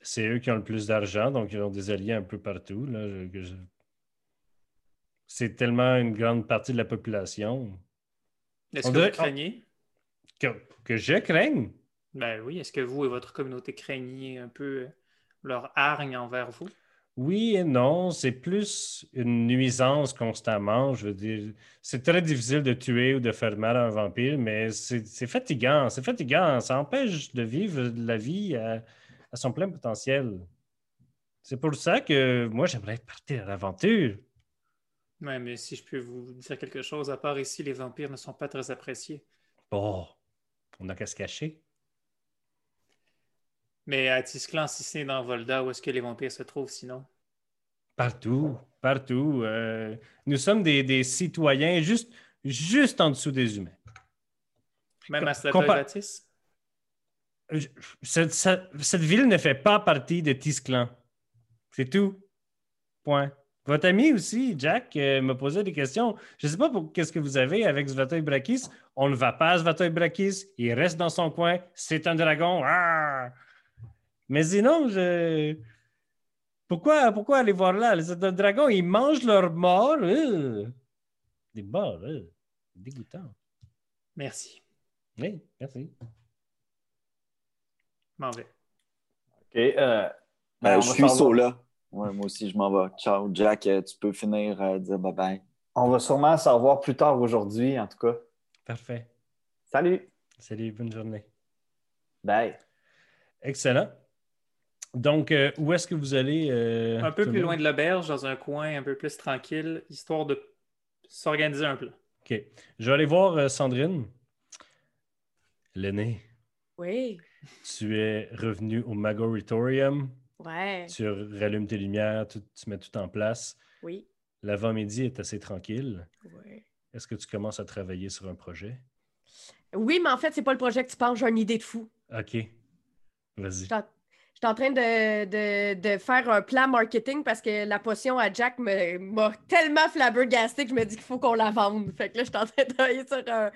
C'est eux qui ont le plus d'argent, donc ils ont des alliés un peu partout. là, je- C'est tellement une grande partie de la population Est-ce que dirait- vous craignez? que, que je craigne? Ben oui, est-ce que vous et votre communauté craignez un peu leur hargne envers vous? Oui et non, c'est plus une nuisance constamment. Je veux dire, c'est très difficile de tuer ou de faire mal à un vampire, mais c'est c'est fatigant. C'est fatigant. Ça empêche de vivre la vie à, à son plein potentiel. C'est pour ça que moi, j'aimerais partir à l'aventure. Ouais, mais si je peux vous dire quelque chose, à part ici, les vampires ne sont pas très appréciés. Bon, on n'a qu'à se cacher. Mais à Tisclan, si c'est dans Volda, où est-ce que les vampires se trouvent sinon? Partout, partout. Euh, nous sommes des, des citoyens juste, juste en dessous des humains. Même à Compa- Stratovatis? Cette, cette- cette ville ne fait pas partie de Tisclan. C'est tout. Point. Votre ami aussi, Jack, euh, m'a posé des questions. Je ne sais pas pour qu'est-ce que vous avez avec Svatoy Brakis. On ne va pas à Svatoy Brakis. Il reste dans son coin. C'est un dragon. Ah! Mais sinon, je... Pourquoi, pourquoi aller voir là? C'est un dragon. Ils mangent leurs morts. Euh. Des morts. euh. Dégoûtant. Merci. Oui, merci. M'en vais. OK. euh, ben, on je suis là. Ouais, moi aussi, je m'en vais. Ciao, Jack. euh, tu peux finir euh, dire bye-bye. On va sûrement savoir plus tard aujourd'hui, en tout cas. Parfait. Salut. Salut, bonne journée. Bye. Excellent. Donc, euh, où est-ce que vous allez? euh, Un peu plus loin de l'auberge, dans un coin un peu plus tranquille, histoire de s'organiser un peu. OK. Je vais aller voir euh, Sandrine. L'aînée, Oui. Tu es revenu au Magoritorium. Ouais. Tu rallumes tes lumières, tu, tu mets tout en place. Oui. L'avant-midi est assez tranquille. Ouais. Est-ce que tu commences à travailler sur un projet? Oui, mais en fait, c'est pas le projet que tu penses. J'ai une idée de fou. OK. Vas-y. Je suis en- train de, de- de faire un plan marketing parce que la potion à Jack m'a tellement flabbergasté que je me dis qu'il faut qu'on la vende. Fait que là, je suis en train de travailler sur un.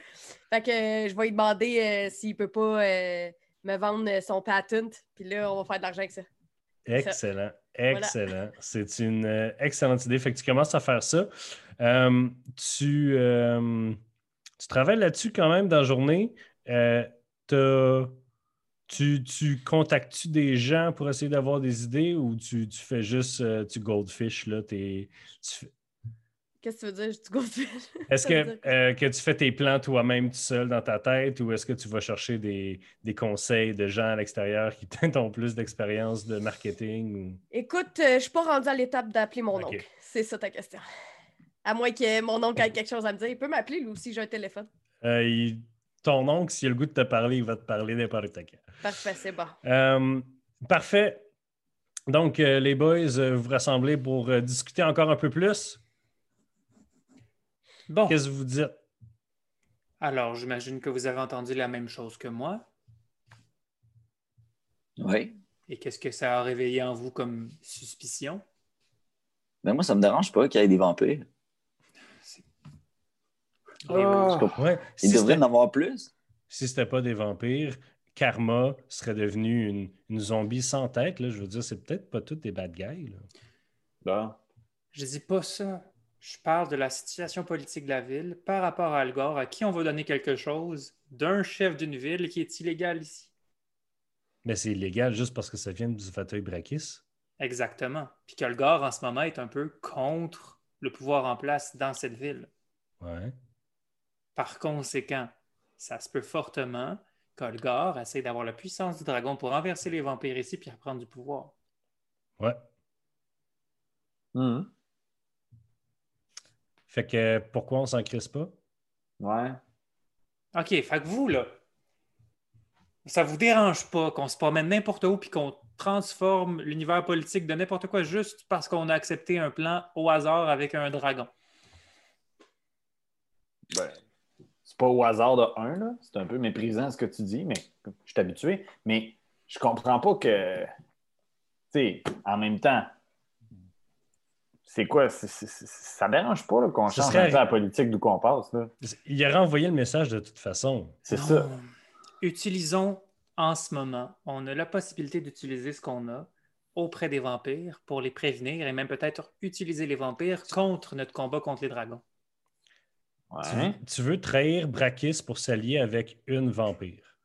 Fait que euh, je vais lui demander euh, s'il peut pas euh, me vendre euh, son patent. Puis là, on va faire de l'argent avec ça. Excellent. Excellent. C'est une euh, excellente idée. Fait que tu commences à faire ça. Euh, tu, euh, tu travailles là-dessus quand même dans la journée. Tu, tu contactes-tu des gens pour essayer d'avoir des idées ou tu, tu fais juste tu goldfish là, t'es- tu Qu'est-ce que tu veux dire? Je goldfish? [laughs] Est-ce que, euh, que tu fais tes plans toi-même tout seul dans ta tête ou est-ce que tu vas chercher des, des conseils de gens à l'extérieur qui [laughs] peut-être ont plus d'expérience de marketing? ou- Écoute, euh, je suis pas rendue à l'étape d'appeler mon oncle. C'est ça ta question. À moins que mon oncle ait quelque chose à me dire. Il peut m'appeler lui aussi, j'ai un téléphone. Euh, il- ton oncle, s'il a le goût de te parler, il va te parler n'importe quand. Parfait, c'est bon. Parfait. Donc, les boys, vous rassemblez pour discuter encore un peu plus. Bon, Qu'est-ce que vous dites? alors j'imagine que vous avez entendu la même chose que moi. Oui. Et qu'est-ce que ça a réveillé en vous comme suspicion? Mais moi, ça me dérange pas qu'il y ait des vampires. Ah. Ouais. Il Si devrait en avoir plus. si c'était pas des vampires, Karma serait devenu une, une zombie sans tête. Là. Je veux dire, c'est peut-être pas tous des bad guys. là. Bon. Je dis pas ça. Je parle de la situation politique de la ville par rapport à Algor, à qui on va donner quelque chose d'un chef d'une ville qui est illégal ici. Mais c'est illégal juste parce que ça vient du fauteuil Brakis. Exactement. Puis qu'Algor, en ce moment, est un peu contre le pouvoir en place dans cette ville. Ouais. Par conséquent, ça se peut fortement qu'Olgar essaie d'avoir la puissance du dragon pour renverser les vampires ici puis reprendre du pouvoir. Ouais. Mhm. Fait que pourquoi on s'en crisse pas? Ouais. OK, fait que vous, là, ça vous dérange pas qu'on se promène n'importe où puis qu'on transforme l'univers politique de n'importe quoi juste parce qu'on a accepté un plan au hasard avec un dragon? Ben, c'est pas au hasard de un, là. C'est un peu méprisant ce que tu dis, mais je suis habitué. Mais je comprends pas que. Tu sais, en même temps, c'est quoi? c'est- c'est- c'est- ça dérange pas qu'on Ce change serait- un peu la politique d'où qu'on passe. Là. Il aurait envoyé le message de toute façon. C'est ça. Utilisons en ce moment, on a la possibilité d'utiliser ce qu'on a auprès des vampires pour les prévenir et même peut-être utiliser les vampires contre notre combat contre les dragons. Tu, veux trahir Brakis pour s'allier avec une vampire?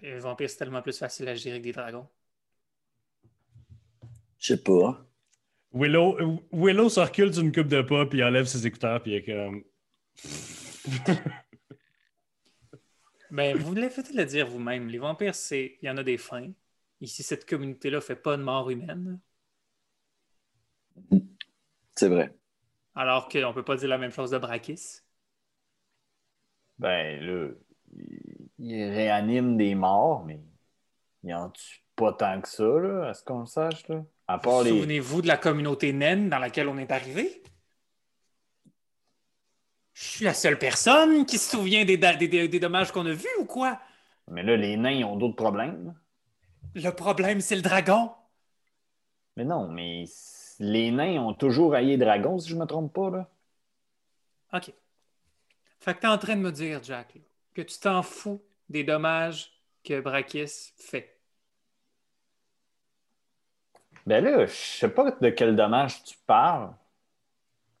Les vampires, c'est tellement plus facile à gérer que des dragons. Je sais pas. Willow, Willow se recule d'une coupe de pas, puis il enlève ses écouteurs, puis il est comme. [laughs] Ben, vous l'avez fait le dire vous-même. Les vampires, c'est, il y en a des fins. Ici, cette communauté-là ne fait pas de mort humaine. C'est vrai. Alors qu'on ne peut pas dire la même chose de Brakis. Ben là, il, il réanime des morts, mais il en tue pas tant que ça, là, à ce qu'on le sache. Là. À part les. Souvenez-vous de la communauté naine dans laquelle on est arrivé? Je suis la seule personne qui se souvient des, da- des- des- des dommages qu'on a vus ou quoi? Mais là, les nains, ils ont d'autres problèmes. Le problème, c'est le dragon. Mais non, mais les nains ont toujours haï les dragons, si je me trompe pas, là. OK. Fait que t'es en train de me dire, Jack, que tu t'en fous des dommages que Brakis fait. Ben là, je sais pas de quel dommage tu parles.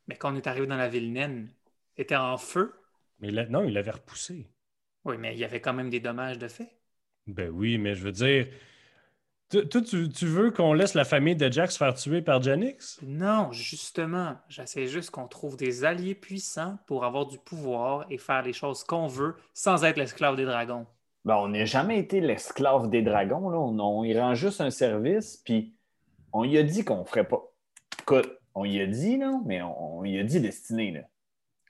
Mais quand on est arrivé dans la ville naine, était en feu. Mais là, non, il l'avait repoussé. Oui, mais il y avait quand même des dommages de fait. Ben oui, mais je veux dire. tu- Toi, tu, tu veux qu'on laisse la famille de Jack se faire tuer par Janix? Non, justement, j'essaie juste qu'on trouve des alliés puissants pour avoir du pouvoir et faire les choses qu'on veut sans être l'esclave des dragons. Ben, on n'a jamais été l'esclave des dragons, là. On, on y rend juste un service, puis on y a dit qu'on ferait pas. Écoute, on y a dit, là, mais on, on y a dit Destiné, là.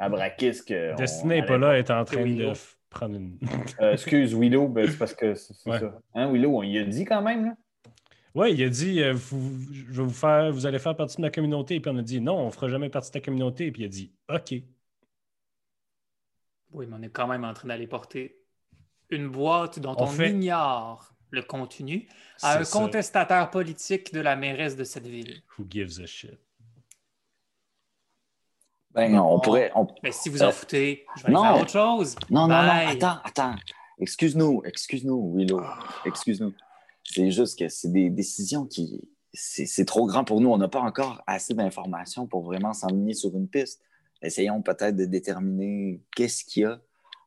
À Brakis que. Destiné n'est pas là, elle est en train de Willow. prendre une. Euh, excuse, Willow, ben, c'est parce que c'est Ouais. ça. Hein, Willow, on y a dit quand même, là? Oui, il a dit euh, vous, je vais vous faire, vous allez faire partie de ma communauté. Puis on a dit non, on ne fera jamais partie de ta communauté. Puis il a dit OK. Oui, mais on est quand même en train d'aller porter une boîte dont On on, fait- ignore le contenu à un ça. contestataire politique de la mairesse de cette ville. Who gives a shit? Ben, on pourrait. on- Mais si vous en Euh, foutez, je vais non. faire autre chose. Non, non, Bye. non, attends, attends. Excuse-nous, excuse-nous, Willow. Excuse-nous. C'est juste que c'est des décisions qui. C'est trop grand pour nous. On n'a pas encore assez d'informations pour vraiment s'enligner sur une piste. Essayons peut-être de déterminer qu'est-ce qu'il y a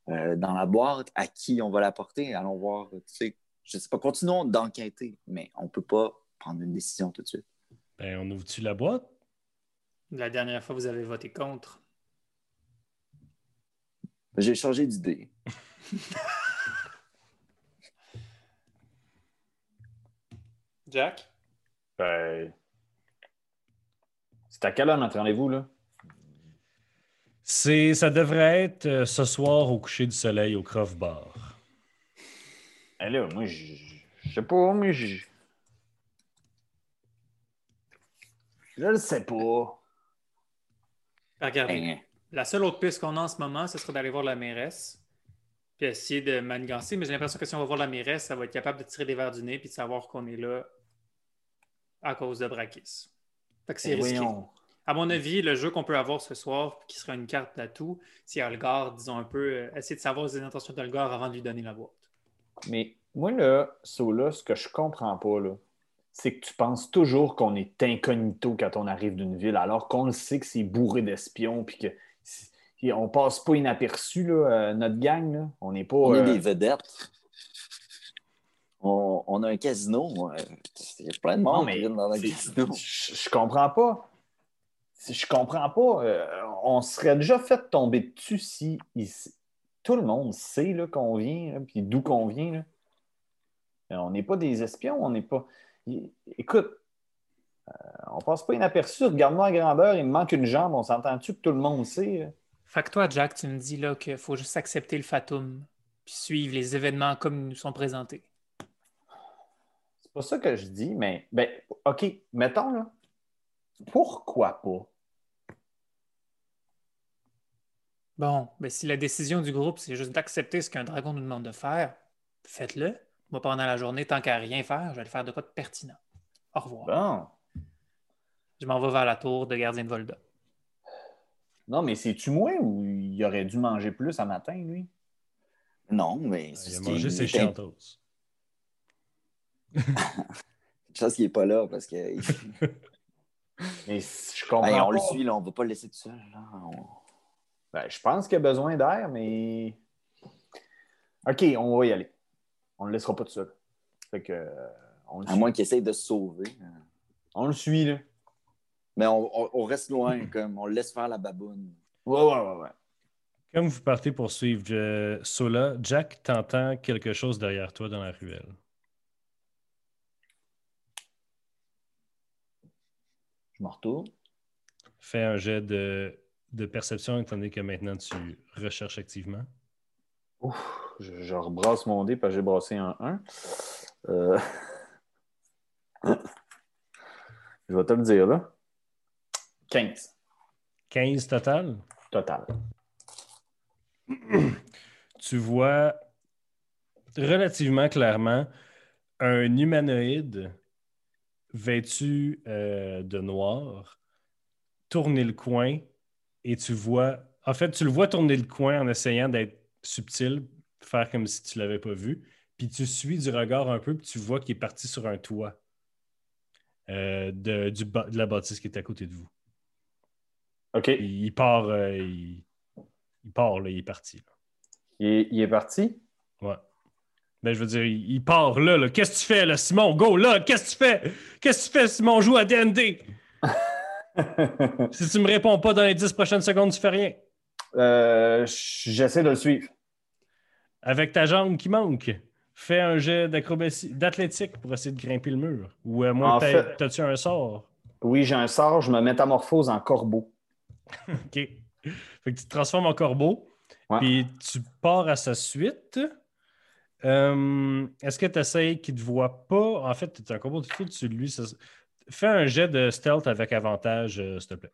euh, dans la boîte, à qui on va la porter. Allons voir, tu sais, je sais pas, continuons d'enquêter, mais on ne peut pas prendre une décision tout de suite. Ben, on ouvre-tu la boîte? La dernière fois, vous avez voté contre. J'ai changé d'idée. [laughs] Jack? Ben. C'est à quelle heure notre rendez-vous, là? C'est, ça devrait être euh, ce soir au coucher du soleil au Croft Bar. Ben là, moi, je sais pas, mais je. Je le sais pas. Regardez, Ben, la seule autre piste qu'on a en ce moment, ce serait d'aller voir la mairesse puis essayer de manigancer. Mais j'ai l'impression que si on va voir la mairesse, ça va être capable de tirer des verres du nez puis de savoir qu'on est là à cause de Brakis. Fait que c'est Ben risqué. voyons. À mon avis, le jeu qu'on peut avoir ce soir, qui sera une carte d'atout, c'est Olgar, disons un peu, euh, essayer de savoir les intentions d'Olgar avant de lui donner la boîte. Mais moi, là, Sola, ce que je comprends pas, là, c'est que tu penses toujours qu'on est incognito quand on arrive d'une ville, alors qu'on le sait que c'est bourré d'espions, puis que c'est- on passe pas inaperçu, là, euh, notre gang, là. On n'est pas. on est euh, des vedettes. On, on a un casino. Il y a plein de Non, monde mais qui vient dans un casino. Je, je comprends pas. Je comprends pas. euh, on serait déjà fait tomber dessus si tout le monde sait qu'on vient, là, puis d'où qu'on vient. là. Euh, On n'est pas des espions, on n'est pas. Écoute, euh, on passe pas inaperçu. Regarde-moi à grandeur, il me manque une jambe. On s'entend-tu que tout le monde sait? là? Fait que toi, Jack, tu me dis là qu'il faut juste accepter le fatum puis suivre les événements comme ils nous sont présentés. C'est pas ça que je dis, mais ben, OK, mettons là. Pourquoi pas? Bon, ben si la décision du groupe, c'est juste d'accepter ce qu'un dragon nous demande de faire, faites-le. Moi, pendant la journée, tant qu'à rien faire, je vais le faire de quoi de pertinent. Au revoir. Bon. Je m'en vais vers la tour de gardien de Volda. Non, mais c'est-tu moi ou il aurait dû manger plus à matin, lui? Non, mais Il a mangé ses une chantos. [laughs] chance qu'il n'est pas là parce que [laughs] Mais je comprends Hey, on pas. le suit, là, on ne va pas le laisser tout seul. là. On- ben, je pense qu'il a besoin d'air, mais. OK, on va y aller. On ne le laissera pas tout seul. Euh, à moins qu'il essaye de se sauver. On le suit, là. Mais on, reste loin, [clears throat] comme on le laisse faire la baboune. Ouais, ouais, ouais, ouais. Comme vous partez pour suivre euh, Sola, Jack t'entends quelque chose derrière toi dans la ruelle. Je me retourne. Fais un jet de de perception, étant donné que maintenant tu recherches activement? Ouf, je, je rebrasse mon dé parce que j'ai brassé un 1. Euh, [coughs] je vais te le dire là. 15 15 total? total. [coughs] Tu vois relativement clairement un humanoïde vêtu euh, de noir tourner le coin et tu vois. En fait, tu le vois tourner le coin en essayant d'être subtil, faire comme si tu l'avais pas vu. Puis tu suis du regard un peu, puis tu vois qu'il est parti sur un toit euh, de, du de la bâtisse qui est à côté de vous. OK. Il, il part, euh, il, il part, là, il est parti. là. Il est, il est parti? Ouais. Ben, je veux dire, il, part là, là. Qu'est-ce que tu fais, là, Simon? Go, là! Qu'est-ce que tu fais? Qu'est-ce que tu fais, Simon? Joue à D&D! [laughs] [laughs] Si tu me réponds pas dans les 10 prochaines secondes, tu fais rien. Euh, J'essaie de le suivre. Avec ta jambe qui manque, fais un jet d'acrobatie, d'athlétique pour essayer de grimper le mur. Ou t'aies- fait- t'as-tu un sort? Oui, j'ai un sort, je me métamorphose en corbeau. [laughs] OK. Fait que tu te transformes en corbeau, puis tu pars à sa suite. Euh, Est-ce que tu essayes qu'il ne te voit pas? En fait, tu es un corbeau, tu lui. ça- Fais un jet de stealth avec avantage, euh, s'il te plaît.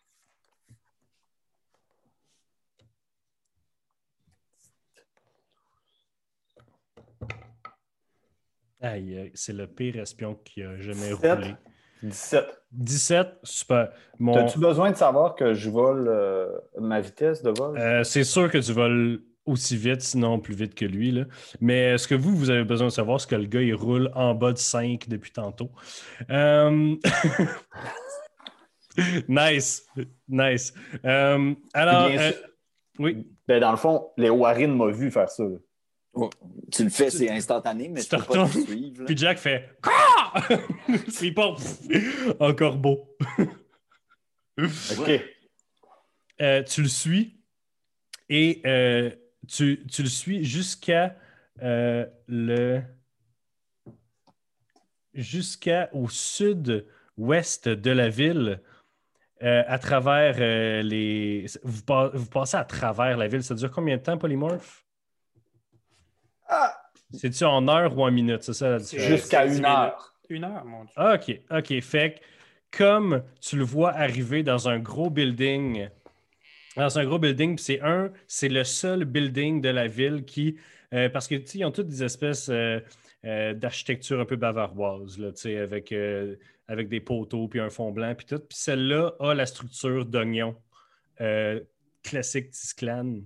Aïe, c'est le pire espion qui a jamais Sept. roulé. 17. 17, super. Mon- As-tu besoin de savoir que je vole euh, ma vitesse de vol? Euh, c'est sûr que tu voles aussi vite, sinon plus vite que lui. Là. Mais ce que vous, vous avez besoin de savoir, c'est que le gars, il roule en bas de 5 depuis tantôt? Euh, [laughs] nice. Nice. Euh, alors, Bien euh, sûr. oui, Ben, dans le fond, les Warren m'a vu faire ça. là. Tu le fais, c'est instantané, mais Tu peux pas te suivre. là. puis Jack fait Quoi? [laughs] Puis il [laughs] corbeau. OK. Euh, tu le suis et euh, tu, tu le suis jusqu'à euh, le jusqu'à au sud-ouest de la ville euh, à travers euh, les vous, pa- vous passez à travers la ville ça dure combien de temps polymorphe? Ah! c'est-tu en heure ou en minute? C'est ça la différence? Jusqu'à une heure. Une heure, mon Dieu. Ah, OK, OK. Fait que comme tu le vois arriver dans un gros building, dans un gros building, puis c'est un, c'est le seul building de la ville qui, euh, parce que, ils ont toutes des espèces euh, euh, d'architecture un peu bavaroise, là, avec, avec des poteaux, puis un fond blanc, puis tout. Puis celle-là a la structure d'oignon classique Tisclan.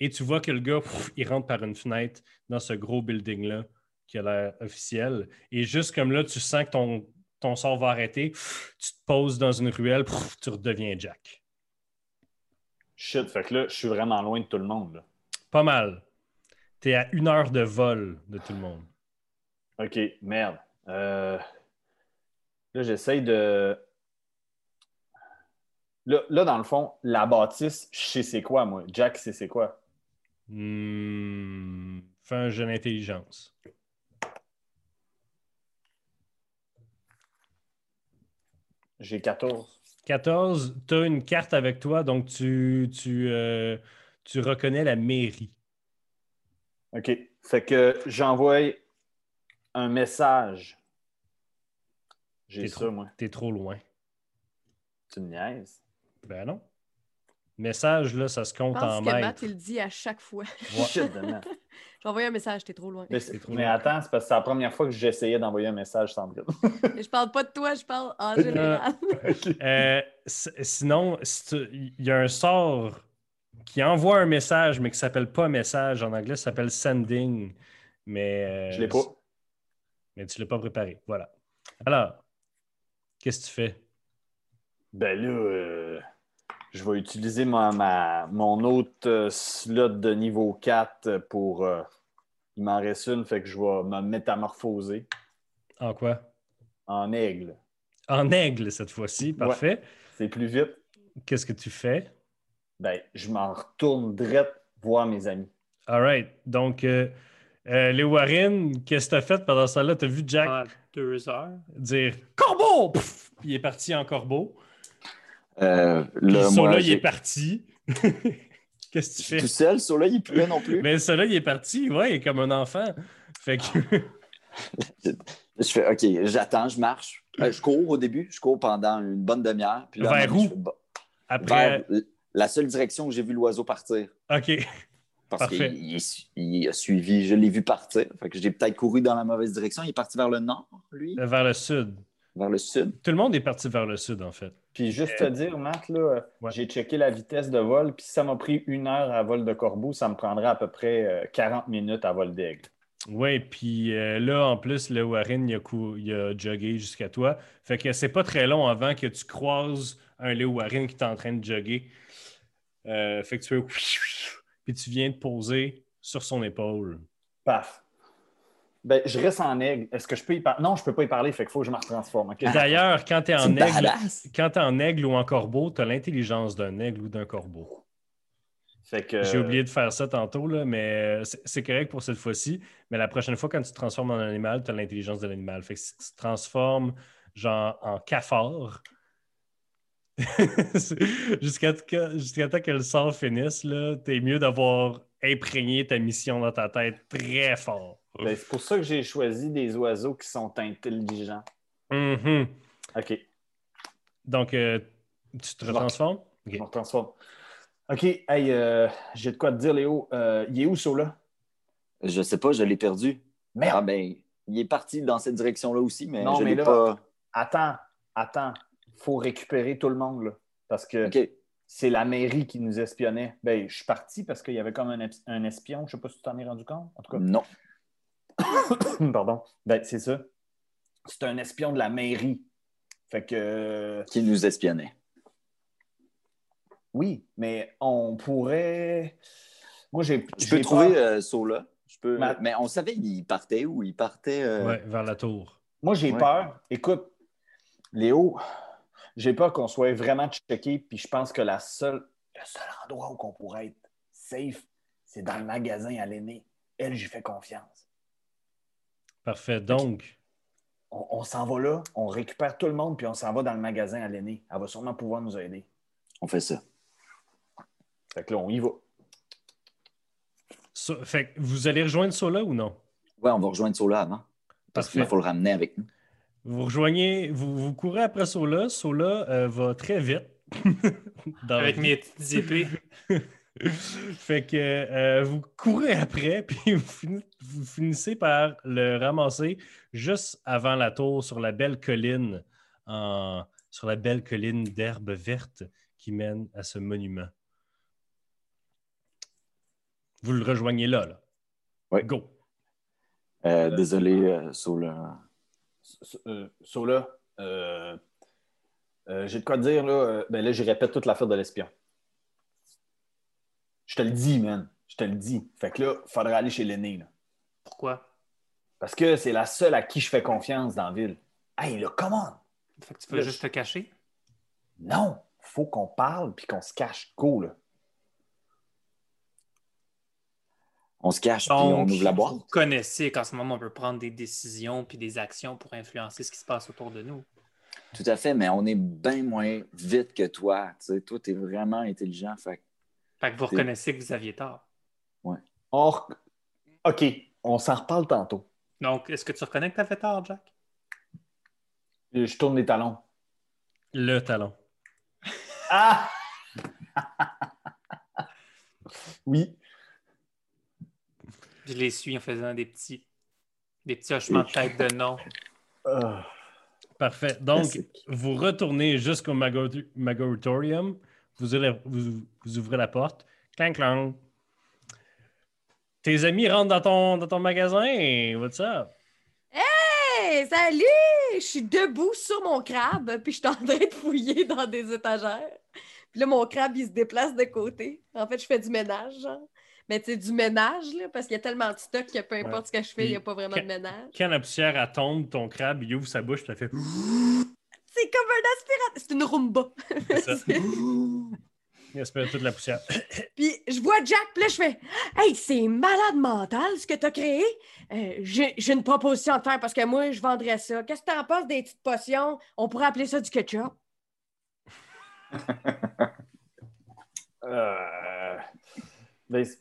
Et tu vois que le gars, il rentre par une fenêtre dans ce gros building-là qui a l'air officiel. Et juste comme là, tu sens que ton, ton sort va arrêter, tu te poses dans une ruelle, tu redeviens Jack. Shit, fait que là, je suis vraiment loin de tout le monde. là. Pas mal. Tu es à une heure de vol de tout le monde. OK, merde. Euh, Là, j'essaye de. Là, là, dans le fond, la bâtisse, je sais c'est quoi, moi. Jack, c'est c'est quoi? Hmm, Fais un jeu d'intelligence. J'ai 14. 14, tu as une carte avec toi, donc tu, tu, euh, tu reconnais la mairie. OK. Fait que j'envoie un message. J'ai ça, trop, moi. t'es trop loin. Tu me niaises? Ben non. Message, là, ça se Je compte pense en que Matt, il le dit à chaque fois. Ouais. [laughs] Shit de merde. J'ai envoyé un message, t'es trop loin. Mais, C'est trop mais long. attends, c'est parce que c'est la première fois que j'essayais d'envoyer un message sans brille. [laughs] Mais je parle pas de toi, je parle en général. [laughs] Euh, sinon, il y a un sort qui envoie un message, mais qui s'appelle pas message. En anglais, ça s'appelle sending. Mais, euh, Je l'ai pas. Mais tu l'as pas préparé. Voilà. Alors, qu'est-ce que tu fais? Ben là, euh, je vais utiliser ma, ma- mon autre euh, slot de niveau 4 pour. euh, il m'en reste une, fait que je vais me métamorphoser En quoi? en aigle. En aigle cette fois-ci. Parfait. C'est plus vite. Qu'est-ce que tu fais? Ben, je m'en retourne direct voir mes amis. All right. Donc, euh, euh, les Warren, qu'est-ce que tu as fait pendant ça là Tu as vu Jack? Ah, Deux heures. dire Corbeau! Pff! Puis il est parti en corbeau. Euh, là, moi, là, il est parti. [laughs] Qu'est-ce que tu fais? tout seul, sur là, il là non plus. Mais ça, là, il est parti, ouais, il est comme un enfant. Fait que. [laughs] Je fais, OK, j'attends, je marche. Euh, je cours au début, je cours pendant une bonne demi-heure. Puis là, Vers où? fais, Après. vers la seule direction où j'ai vu l'oiseau partir. OK. Parce qu'il il- il a suivi, je l'ai vu partir. Fait que j'ai peut-être couru dans la mauvaise direction. Il est parti vers le nord, lui, Vers le sud. vers le sud. Tout le monde est parti vers le sud, en fait. Puis juste te dire, Matt, là, euh, Ouais. j'ai checké la vitesse de vol, puis si ça m'a pris une heure à vol de corbeau, ça me prendrait à peu près euh, 40 minutes à vol d'aigle. Oui, puis euh, là, en plus, le Warren, il a, cou- il a jogué jusqu'à toi. Fait que c'est pas très long avant que tu croises un Léo Warren qui est en train de jogger. Euh, fait que tu fais... [laughs] Puis tu viens de poser sur son épaule. Paf. Ben, je reste en aigle. Est-ce que je peux y parler? Non, je peux pas y parler, fait qu'il faut que je me retransforme. D'ailleurs, quand tu es en aigle, quand t'es en aigle ou en corbeau, tu as l'intelligence d'un aigle ou d'un corbeau. Que, J'ai oublié de faire ça tantôt, là, mais c'est correct pour cette fois-ci. Mais la prochaine fois, quand tu te transformes en animal, tu as l'intelligence de l'animal. Fait que si tu te transformes genre en cafard, [laughs] jusqu'à jusqu'à temps que le sort finisse, tu es mieux d'avoir imprégné ta mission dans ta tête très fort. Ben, c'est pour ça que j'ai choisi des oiseaux qui sont intelligents. Mhm. OK, Donc, euh, tu te Je transformes? je me transforme. OK, hey, euh, j'ai de quoi te dire, Léo. Euh, il est où, là Je sais pas, je l'ai perdu. Ah Merde! ben, il est parti dans cette direction-là aussi, mais Non, je mais l'ai là- pas. Attends, attends. faut récupérer tout le monde, là. Parce que OK. c'est la mairie qui nous espionnait. Ben, je suis parti parce qu'il y avait comme un espion. Je sais pas si tu t'en es rendu compte. En tout cas, Non. [coughs] Pardon. Ben, c'est ça. C'est un espion de la mairie. Fait que. euh, Qui nous espionnait. Oui, mais on pourrait. Moi, j'ai. Je j'ai peux trouver euh, Sola. Je peux... Ma- Mais on savait il partait où? Il partait. euh, Ouais, vers la tour. Moi, j'ai Ouais. peur. Écoute, Léo, j'ai peur qu'on soit vraiment checké. Puis je pense que la seule, le seul endroit où on pourrait être safe, c'est dans le magasin à l'aîné. Elle, j'y fais confiance. Parfait. Donc, On, on s'en va là, on récupère tout le monde, puis on s'en va dans le magasin à l'aîné. Elle va sûrement pouvoir nous aider. On fait ça. Fait que là, on y va. so- fait que vous allez rejoindre Sola ou non? Ouais, on va rejoindre Sola avant. Parce qu'il faut le ramener avec nous. Vous rejoignez, vous, vous courez après Sola. Sola euh, va très vite. [laughs] Dans Avec mes petites épées. [laughs] [laughs] fait que euh, vous courez après, [laughs] puis vous, fini- vous finissez par le ramasser juste avant la tour sur la belle colline, en- sur la belle colline d'herbe verte qui mène à ce monument. Vous le rejoignez là, là. Ouais. Go. Euh, désolé, euh, Sola. Euh, Sola, j'ai de quoi te dire, là. ben là, je répète toute l'affaire de l'espion. Je te le dis, man. Je te le dis. Fait que là, il faudrait aller chez l'aîné. Pourquoi? Parce que c'est la seule à qui je fais confiance dans la ville. Hey, là, comment? Fait que tu peux Là, juste te cacher? Non! Faut qu'on parle puis qu'on se cache. Go, là. On se cache puis on ouvre la boîte. vous connaissez qu'en ce moment, on peut prendre des décisions puis des actions pour influencer ce qui se passe autour de nous. Tout à fait, mais on est bien moins vite que toi. Tu sais, toi, tu es vraiment intelligent. Fait que Fait que vous reconnaissez que vous aviez tort. On rec- OK, on s'en reparle tantôt. Donc, est-ce que tu reconnais que tu avais tort, Jack? Je tourne les talons. Le talon. [laughs] Ah! [laughs] oui. Je les suis en faisant des petits, des petits hochements de tête de non. Ah. Parfait. Donc, vous retournez jusqu'au Mago- Magoritorium. Vous, ouvrez- vous- vous ouvrez la porte. Clang, clang. Tes amis rentrent dans ton, dans ton magasin. What's up? Hey, salut! Je suis debout sur mon crabe, puis je suis en train de fouiller dans des étagères. Puis là, mon crabe, il se déplace de côté. En fait, je fais du ménage, genre. Mais tu sais, du ménage, là, parce qu'il y a tellement de stock que peu importe ce que je fais, il n'y a pas vraiment de ménage. Quand la poussière tombe, ton crabe, il ouvre sa bouche, puis ça fait. [laughs] C'est comme un aspirateur. C'est une Roomba. C'est ça. [laughs] C'est- Il aspire toute la poussière. [coughs] Puis je vois Jack, puis là, je fais Hey, c'est malade mental ce que tu as créé. Euh, J'ai une proposition à te faire parce que moi, je vendrais ça. Qu'est-ce que tu en penses des petites potions? On pourrait appeler ça du ketchup. [laughs] Euh, ben, c'est-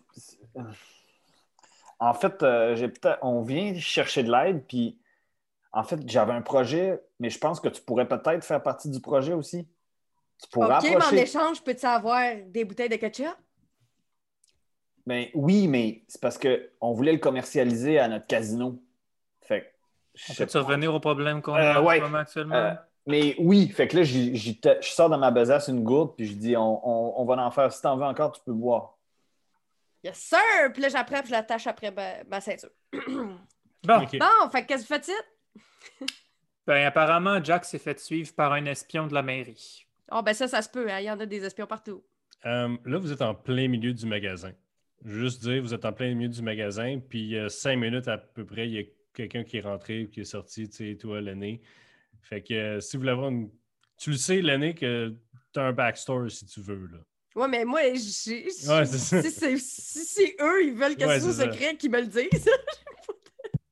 en fait, euh, on vient chercher de l'aide, puis en fait, j'avais un projet, mais je pense que tu pourrais peut-être faire partie du projet aussi. Tu pourrais OK, mais en échange, peux-tu avoir des bouteilles de ketchup? Ben, oui, mais c'est parce qu'on voulait le commercialiser à notre casino. Fait que, pas. revenir au problème qu'on Euh, a ouais. ce moment actuellement? Euh, mais oui, fait que là, je sors de ma besace une gourde, puis je dis on, on- on va en faire. Si t'en veux encore, tu peux boire. Yes, sir! Puis là, j'apprends, puis je l'attache après ma, ma ceinture. [clears throat] Bon, Ok. Bon, fait que qu'est-ce que vous faites? Ben, apparemment, Jack s'est fait suivre par un espion de la mairie. Oh, ben ça, ça se peut. hein, Il y en a des espions partout. Euh, là, vous êtes en plein milieu du magasin. Juste dire, vous êtes en plein milieu du magasin, puis il y a cinq minutes à peu près, il y a quelqu'un qui est rentré ou qui est sorti, tu sais, toi, l'aîné. Fait que euh, si vous voulez avoir une. Tu le sais, l'aîné, que tu as un backstore si tu veux. Là. Ouais, mais moi, j'ai. Ouais, c'est ça. si c'est si eux, ils veulent que Ouais, ce soit secret, qu'ils me le disent. [laughs]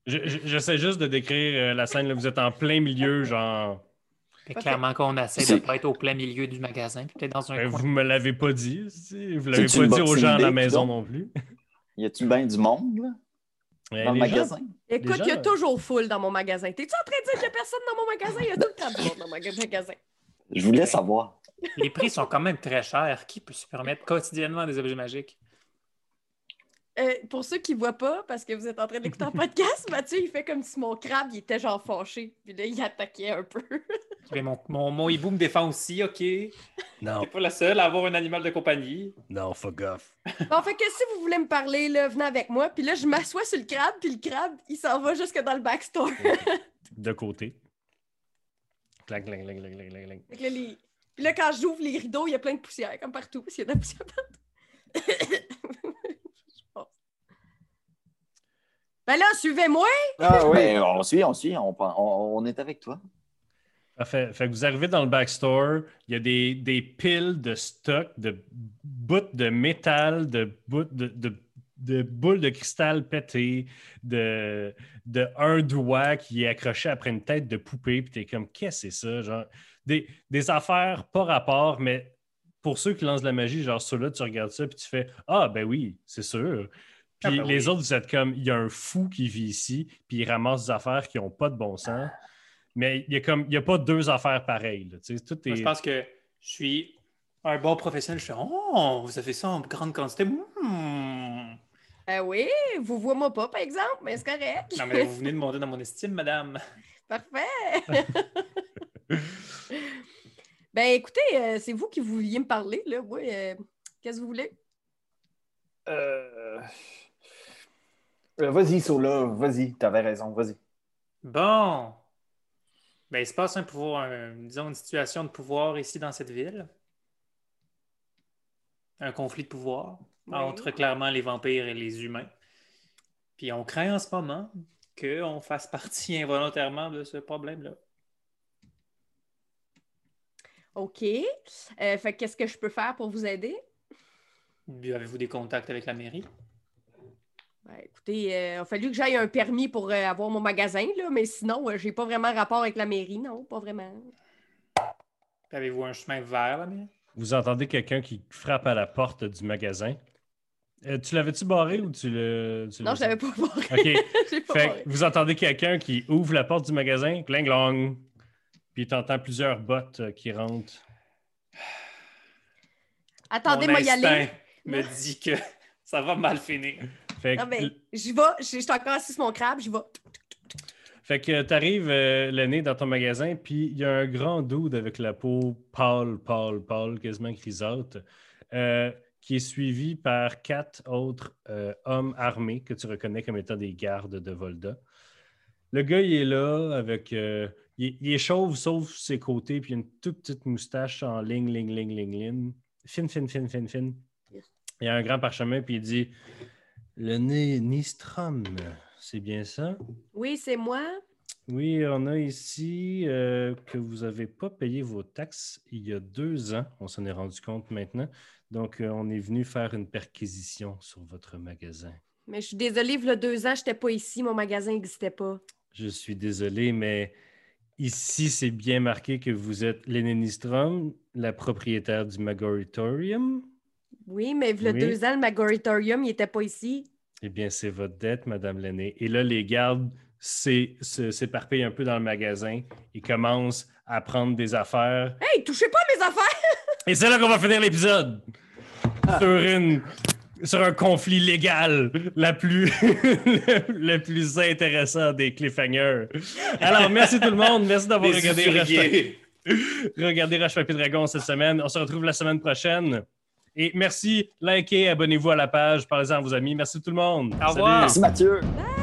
Je- je- J'essaie juste de décrire euh, la scène. Là. Vous êtes en plein milieu, genre. Clairement qu'on essaie de C'est- pas être au plein milieu du magasin, peut-être dans un Ben, coin. vous me l'avez pas dit. si. Vous l'avez pas dit aux gens à la maison non plus. Y a-tu bien du monde, là, Euh, dans le gens- magasin? Écoute, il y a toujours full dans mon magasin. T'es-tu en train de dire qu'il y a personne dans mon magasin? Il y a tout le temps de monde dans mon magasin. Je voulais savoir. Les prix sont quand même très chers. Qui peut se permettre quotidiennement des objets magiques? Euh, pour ceux qui ne voient pas, parce que vous êtes en train d'écouter un [laughs] podcast, Mathieu, il fait comme si mon crabe, il était genre fâché. Puis là, il attaquait un peu. [laughs] Ben, mon, mon, mon hibou me défend aussi, OK? Non, T'es pas la seule à avoir un animal de compagnie. non, fuck off. [laughs] Bon, fait que si vous voulez me parler, là, venez avec moi. Puis là, je m'assois sur le crabe, puis le crabe, il s'en va jusque dans le backstore. De côté. Clac, clac. Fait que là, les- Puis là, quand j'ouvre les rideaux, il y a plein de poussière, comme partout. Parce qu'il y a de la poussière partout. Je pense. Ben là, suivez-moi! Ah oui. Ben, on suit, on suit, on, on- on est avec toi. Parfait. Fait que vous arrivez dans le backstore, il y a des, des piles de stock, de bouts de métal, de bouts de, de, de boules de cristal pétées, de, de un doigt qui est accroché après une tête de poupée, puis t'es comme, qu'est-ce que c'est ça? Genre, des, des affaires pas rapport, mais pour ceux qui lancent de la magie, genre, ceux-là, tu regardes ça, puis tu fais, ah, ben oui, c'est sûr. Puis Ah, ben les oui. autres, vous êtes comme, il y a un fou qui vit ici, puis il ramasse des affaires qui n'ont pas de bon sens. Mais il n'y a, comme- il y a pas deux affaires pareilles. là, Moi, je pense que je suis un bon professionnel. Je fais Oh, vous avez ça en grande quantité. Ben oui, vous voyez moi pas, par exemple, mais c'est correct. Non, mais vous venez de monter dans mon estime, madame. [laughs] Parfait! [laughs] ben écoutez, euh, c'est vous qui vouliez me parler, là. Moi, euh, qu'est-ce que vous voulez? Euh, euh, vas-y, Sola, vas-y, t'avais raison, vas-y. Bon. Ben, il se passe un pouvoir, un- disons, une situation de pouvoir ici dans cette ville. Un conflit de pouvoir Oui. entre clairement les vampires et les humains. Puis on craint en ce moment qu'on fasse partie [laughs] involontairement de ce problème-là. OK. Euh, fait que qu'est-ce que je peux faire pour vous aider? Avez-vous des contacts avec la mairie? Ben, écoutez, euh, il a fallu que j'aille un permis pour euh, avoir mon magasin, là, mais sinon, euh, j'ai pas vraiment rapport avec la mairie, non, pas vraiment. Avez-vous un chemin vers la mairie? Vous entendez quelqu'un qui frappe à la porte du magasin. Euh, tu l'avais-tu barré ou tu le. tu Non, je l'avais pas barré. OK. [laughs] J'ai pas Fait barré. que vous entendez quelqu'un qui ouvre la porte du magasin, cling long. Puis tu entends plusieurs bottes euh, qui rentrent. Attendez, Mon moi y aller. [laughs] me dit que ça va mal finir. Fait Non, que, mais j'y vais, je suis encore assis sur mon crabe, j'y vais. fait que t'arrives euh, le nez dans ton magasin, puis il y a un grand dude avec la peau pâle, pâle, pâle, quasiment grisâtre, euh, qui est suivi par quatre autres euh, hommes armés que tu reconnais comme étant des gardes de Volda. Le gars, il est là avec. euh, il, est- il est chauve sauf ses côtés, puis il a une toute petite moustache en ligne, ligne, ligne, ligne, ligne. Fine, fine, fine, fine, fine. Il a un grand parchemin, puis il dit Le nez Nistrom, c'est bien ça? Oui, c'est moi. Oui, on a ici euh, que vous n'avez pas payé vos taxes il y a deux ans. On s'en est rendu compte maintenant. Donc, euh, on est venu faire une perquisition sur votre magasin. Mais je suis désolée, il y a deux ans, je n'étais pas ici, mon magasin n'existait pas. Je suis désolé, mais ici, c'est bien marqué que vous êtes Lénine Strom, la propriétaire du Magoritorium. Oui, mais il y a Oui. deux ans, le Magoritorium, il n'était pas ici. Eh bien, c'est votre dette, Madame Lenné. Et là, les gardes s'éparpillent un peu dans le magasin. Ils commencent à prendre des affaires. Hey, touchez pas à mes affaires! [laughs] Et c'est là qu'on va finir l'épisode. Sur une. Sur un conflit légal la plus, [laughs] le plus intéressant des cliffhangers. Alors, merci tout le monde. Merci d'avoir regardé Rush, regardez Rush Papier Dragon cette semaine. On se retrouve la semaine prochaine. Et merci, likez, abonnez-vous à la page, parlez-en à vos amis. Merci tout le monde. Au revoir. Merci Mathieu. Bye!